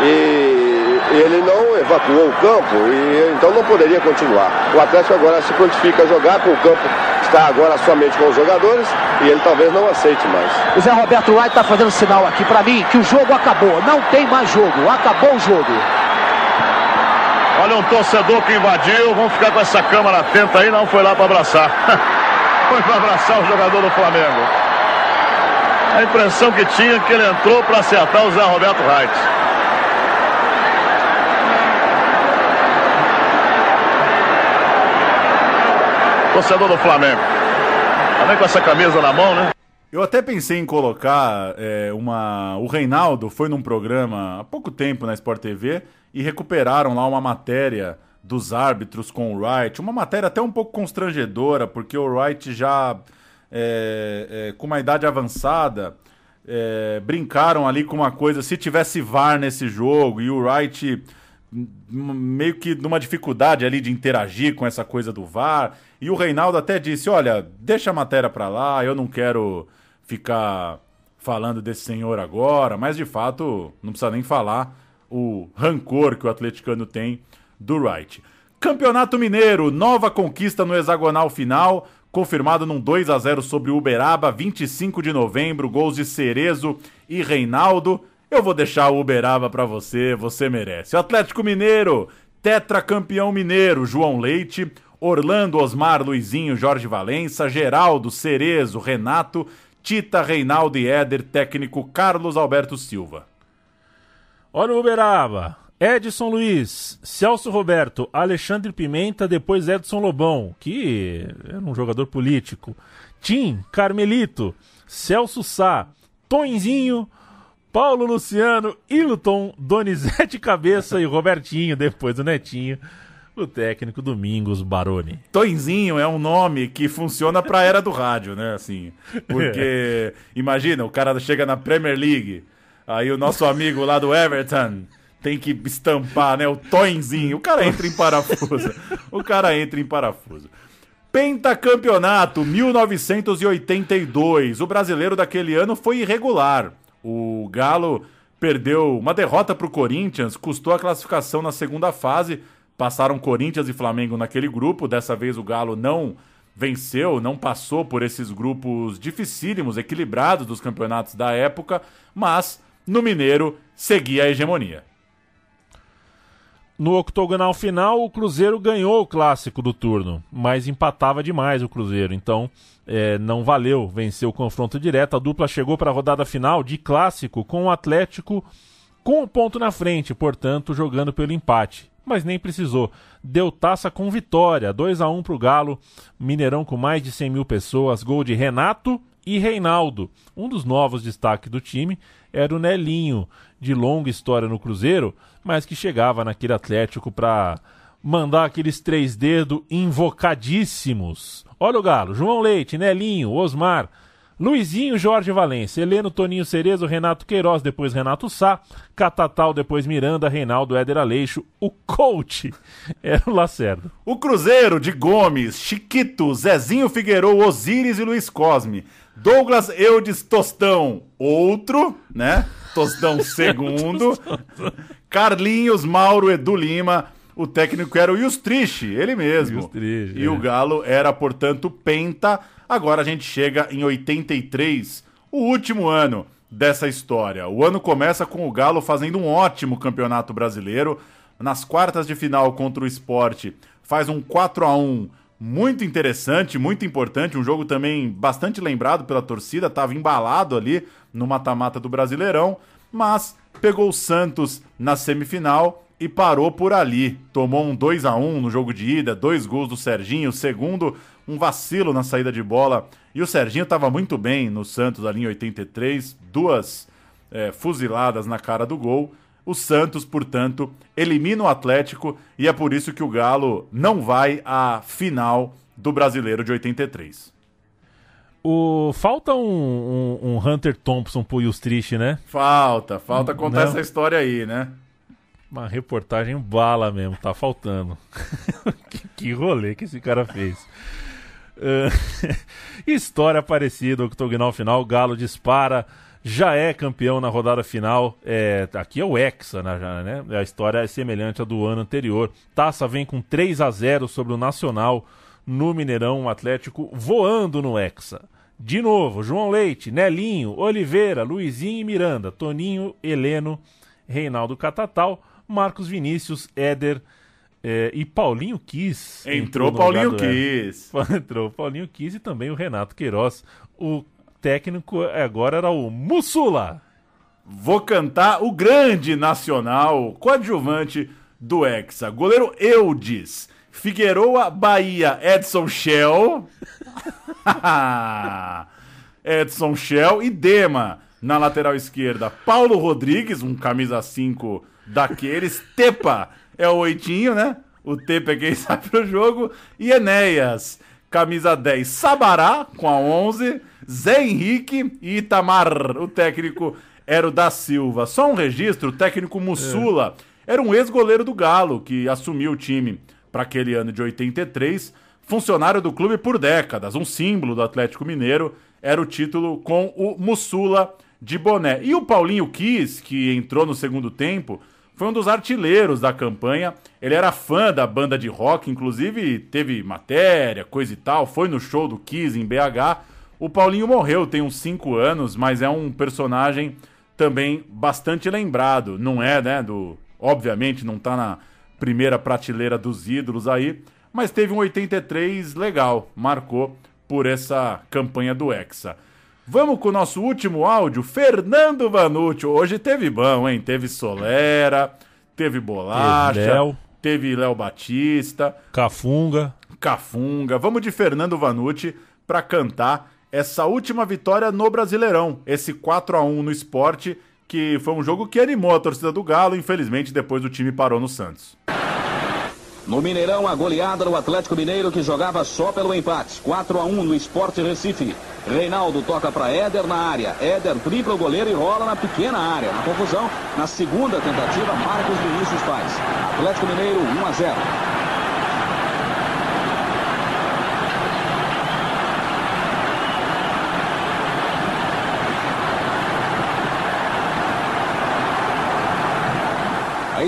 E, e ele não evacuou o campo e então não poderia continuar. O Atlético agora se prontifica a jogar com o campo está agora somente com os jogadores e ele talvez não aceite mais. O Zé Roberto Wright está fazendo sinal aqui para mim que o jogo acabou, não tem mais jogo, acabou o jogo. Olha um torcedor que invadiu. Vamos ficar com essa câmera atenta aí. Não foi lá para abraçar. foi para abraçar o jogador do Flamengo. A impressão que tinha é que ele entrou para acertar o Zé Roberto Reitz. Torcedor do Flamengo. Tá Também com essa camisa na mão, né? Eu até pensei em colocar é, uma. O Reinaldo foi num programa há pouco tempo na Sport TV e recuperaram lá uma matéria dos árbitros com o Wright. Uma matéria até um pouco constrangedora, porque o Wright já é, é, com uma idade avançada. é, brincaram ali com uma coisa, se tivesse VAR nesse jogo e o Wright meio que numa dificuldade ali de interagir com essa coisa do VAR. E o Reinaldo até disse: Olha, deixa a matéria pra lá, eu não quero ficar falando desse senhor agora, mas de fato não precisa nem falar o rancor que o atleticano tem do Wright. Campeonato Mineiro, nova conquista no hexagonal final, confirmado num 2 a 0 sobre o Uberaba, 25 de novembro, gols de Cerezo e Reinaldo. Eu vou deixar o Uberaba pra você, você merece. O Atlético Mineiro, tetracampeão mineiro, João Leite, Orlando, Osmar, Luizinho, Jorge Valença, Geraldo, Cerezo, Renato, Tita, Reinaldo e Éder, técnico Carlos Alberto Silva. Olha o Uberaba. Edson Luiz, Celso Roberto, Alexandre Pimenta, depois Edson Lobão, que era um jogador político. Tim, Carmelito, Celso Sá, Tonzinho, Paulo Luciano, Hilton, Donizete Cabeça e Robertinho, depois do Netinho, o técnico Domingos Baroni. Tonzinho é um nome que funciona pra era do rádio, né? Assim, porque imagina, o cara chega na Premier League, aí o nosso amigo lá do Everton tem que estampar, né? O Tonzinho, o cara entra em parafuso. O cara entra em parafuso. Pentacampeonato 1982. O brasileiro daquele ano foi irregular. O Galo perdeu uma derrota para o Corinthians, custou a classificação na segunda fase. Passaram Corinthians e Flamengo naquele grupo. Dessa vez o Galo não venceu, não passou por esses grupos dificílimos, equilibrados dos campeonatos da época, mas no Mineiro seguia a hegemonia. No octogonal final, o Cruzeiro ganhou o clássico do turno, mas empatava demais o Cruzeiro, então é, não valeu vencer o confronto direto. A dupla chegou para a rodada final de clássico com o Atlético com o ponto na frente, portanto, jogando pelo empate. Mas nem precisou. Deu taça com vitória, 2 a 1 para o Galo. Mineirão com mais de 100 mil pessoas, gol de Renato e Reinaldo. Um dos novos destaques do time era o Nelinho, de longa história no Cruzeiro, mas que chegava naquele Atlético para mandar aqueles três dedos invocadíssimos. Olha o Galo, João Leite, Nelinho, Osmar, Luizinho, Jorge Valência, Heleno, Toninho Cerezo, Renato Queiroz, depois Renato Sá, Catatal, depois Miranda, Reinaldo, Éder Aleixo, o coach era o Lacerda. O Cruzeiro de Gomes, Chiquito, Zezinho Figueiredo, Osíris e Luiz Cosme. Douglas Eudes Tostão, outro, né? Tostão segundo. Carlinhos, Mauro, Edu Lima. O técnico era o Justrich, ele mesmo. Justrich, e é. o Galo era, portanto, penta. Agora a gente chega em 83, o último ano dessa história. O ano começa com o Galo fazendo um ótimo campeonato brasileiro. Nas quartas de final contra o esporte, faz um 4 a 1 muito interessante, muito importante. Um jogo também bastante lembrado pela torcida, estava embalado ali no mata-mata do Brasileirão, mas pegou o Santos na semifinal e parou por ali. Tomou um 2 a 1 no jogo de ida, dois gols do Serginho, segundo um vacilo na saída de bola. E o Serginho estava muito bem no Santos ali em 83, duas é, fuziladas na cara do gol. O Santos, portanto, elimina o Atlético e é por isso que o Galo não vai à final do Brasileiro de 83. O, falta um, um- um Hunter Thompson pro Justrich, né? Falta, falta contar Não. essa história aí, né? Uma reportagem bala mesmo, tá faltando. que, que rolê que esse cara fez. Ah, história parecida, octogonal final, Galo dispara, já é campeão na rodada final. É, aqui é o Hexa, né, né? A história é semelhante à do ano anterior. Taça vem com 3 a 0 sobre o Nacional no Mineirão, o Atlético voando no Hexa. De novo, João Leite, Nelinho, Oliveira, Luizinho e Miranda, Toninho, Heleno, Reinaldo Catatal, Marcos Vinícius, Éder eh, e Paulinho Kiss. Entrou no Paulinho. Éder. Entrou Paulinho Kiss e também o Renato Queiroz. O técnico agora era o Mussula. Vou cantar o grande nacional, coadjuvante do Hexa. Goleiro Eudes Figueroa, Bahia, Edson Shell. Edson Shell e Dema na lateral esquerda. Paulo Rodrigues, um camisa 5 daqueles. Tepa é o oitinho, né? O Tepa é quem sabe pro jogo. E Enéas, camisa 10. Sabará com a 11. Zé Henrique e Itamar, o técnico era o da Silva. Só um registro, o técnico Mussula era um ex-goleiro do Galo que assumiu o time para aquele ano de 83, funcionário do clube por décadas, um símbolo do Atlético Mineiro, era o título com o Mussula de boné. E o Paulinho Kiss, que entrou no segundo tempo, foi um dos artilheiros da campanha. Ele era fã da banda de rock, inclusive teve matéria, coisa e tal, foi no show do Kiss em BH. O Paulinho morreu, tem uns 5 anos, mas é um personagem também bastante lembrado. Não é, né, do... Obviamente não tá na primeira prateleira dos ídolos aí, mas teve um 83 legal, marcou por essa campanha do Hexa. Vamos com o nosso último áudio, Fernando Vanucci. Hoje teve bom, hein? Teve Solera, teve Bolacha, Teve Léo. teve Léo Batista, Cafunga. Cafunga. Vamos de Fernando Vanucci para cantar essa última vitória no Brasileirão, esse 4 a 1 no esporte, que foi um jogo que animou a torcida do Galo, infelizmente depois o time parou no Santos. No Mineirão, a goleada do Atlético Mineiro que jogava só pelo empate. 4 a 1 no Esporte Recife. Reinaldo toca para Éder na área. Éder tripla o goleiro e rola na pequena área. Na confusão, na segunda tentativa, Marcos Vinícius faz. Atlético Mineiro 1 a 0.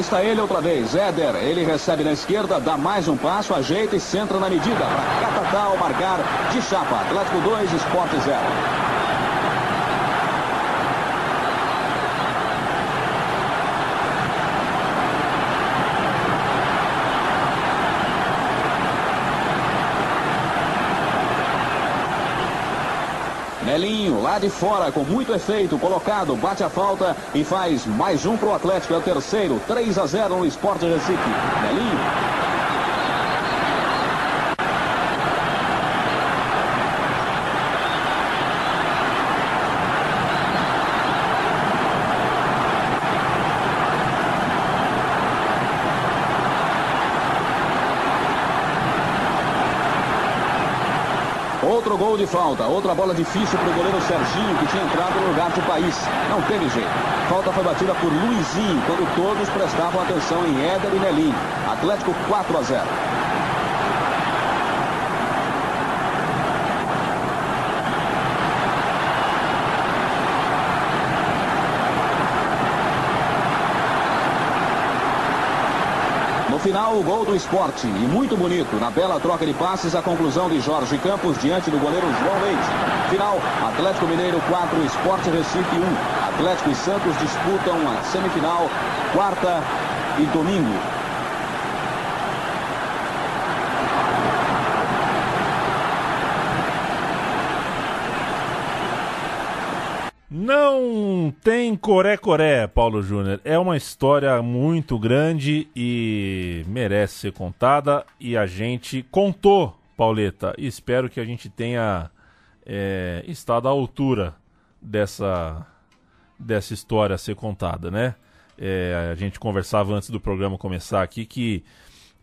Está ele outra vez, Éder. Ele recebe na esquerda, dá mais um passo, ajeita e centra na medida para Catatal marcar de chapa. Atlético 2, Esporte 0. Nelinho, lá de fora, com muito efeito, colocado, bate a falta e faz mais um pro Atlético, é o terceiro, 3 a 0 no Esporte Recife. Nelinho. Gol de falta, outra bola difícil para o goleiro Serginho, que tinha entrado no lugar do país. Não teve jeito. Falta foi batida por Luizinho, quando todos prestavam atenção em Éder e Nelinho. Atlético 4 a 0. Final, o gol do esporte. E muito bonito. Na bela troca de passes, a conclusão de Jorge Campos diante do goleiro João Leite. Final, Atlético Mineiro 4, Esporte Recife 1. Atlético e Santos disputam a semifinal, quarta e domingo. Não tem coré-coré, Paulo Júnior. É uma história muito grande e merece ser contada. E a gente contou, Pauleta. Espero que a gente tenha é, estado à altura dessa, dessa história a ser contada, né? É, a gente conversava antes do programa começar aqui que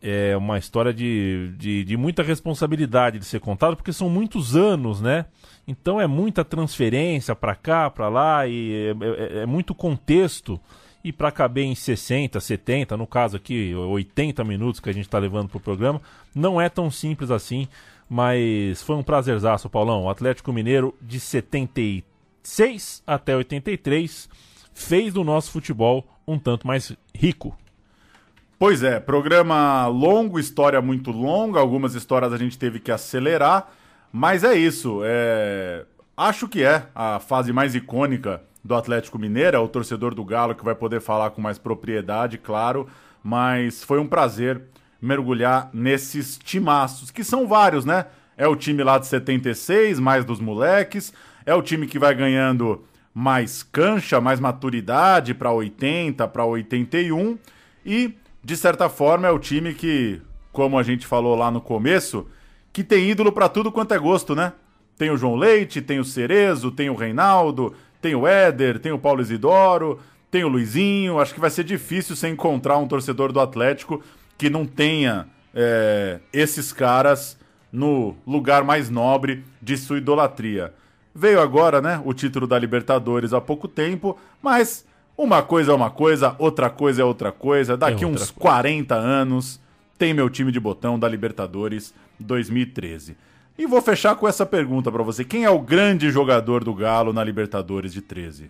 é uma história de, de, de muita responsabilidade de ser contada, porque são muitos anos, né? Então é muita transferência para cá, para lá, e é, é- é muito contexto. E para caber em 60, 70, no caso aqui, 80 minutos que a gente está levando para o programa, não é tão simples assim. Mas foi um prazerzaço, Paulão. O Atlético Mineiro de 76 até 83 fez do nosso futebol um tanto mais rico. Pois é, programa longo, história muito longa, algumas histórias a gente teve que acelerar, mas é isso. é, Acho que é a fase mais icônica do Atlético Mineiro, é o torcedor do Galo que vai poder falar com mais propriedade, claro, mas foi um prazer mergulhar nesses timaços, que são vários, né? É o time lá de 76, mais dos moleques, é o time que vai ganhando mais cancha, mais maturidade para 80, para 81 e de certa forma é o time que como a gente falou lá no começo, que tem ídolo pra tudo quanto é gosto, né? Tem o João Leite, tem o Cerezo, tem o Reinaldo, tem o Éder, tem o Paulo Isidoro, tem o Luizinho. Acho que vai ser difícil você encontrar um torcedor do Atlético que não tenha é, esses caras no lugar mais nobre de sua idolatria. Veio agora, né, o título da Libertadores há pouco tempo, mas uma coisa é uma coisa, outra coisa é outra coisa. Daqui É uns outra 40 anos tem meu time de botão da Libertadores 2013. E vou fechar com essa pergunta pra você: quem é o grande jogador do Galo na Libertadores de 13?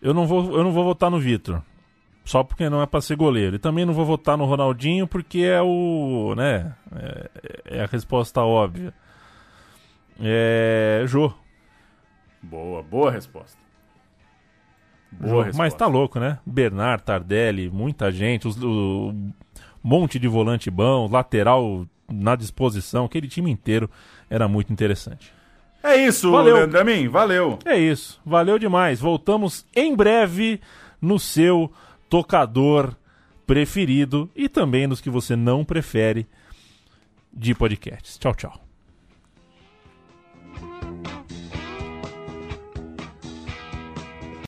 Eu não vou, eu não vou votar no Vitor. Só porque não é pra ser goleiro. E também não vou votar no Ronaldinho porque é o. né? É, é a resposta óbvia. É. Jô. Boa, boa resposta. Boa resposta. Mas tá louco, né? Bernard, Tardelli, muita gente, os, o monte de volante bom, lateral na disposição, aquele time inteiro era muito interessante. É isso, Valeu. Leandro valeu. É isso, valeu demais. Voltamos em breve no seu tocador preferido e também nos que você não prefere de podcasts. Tchau, tchau.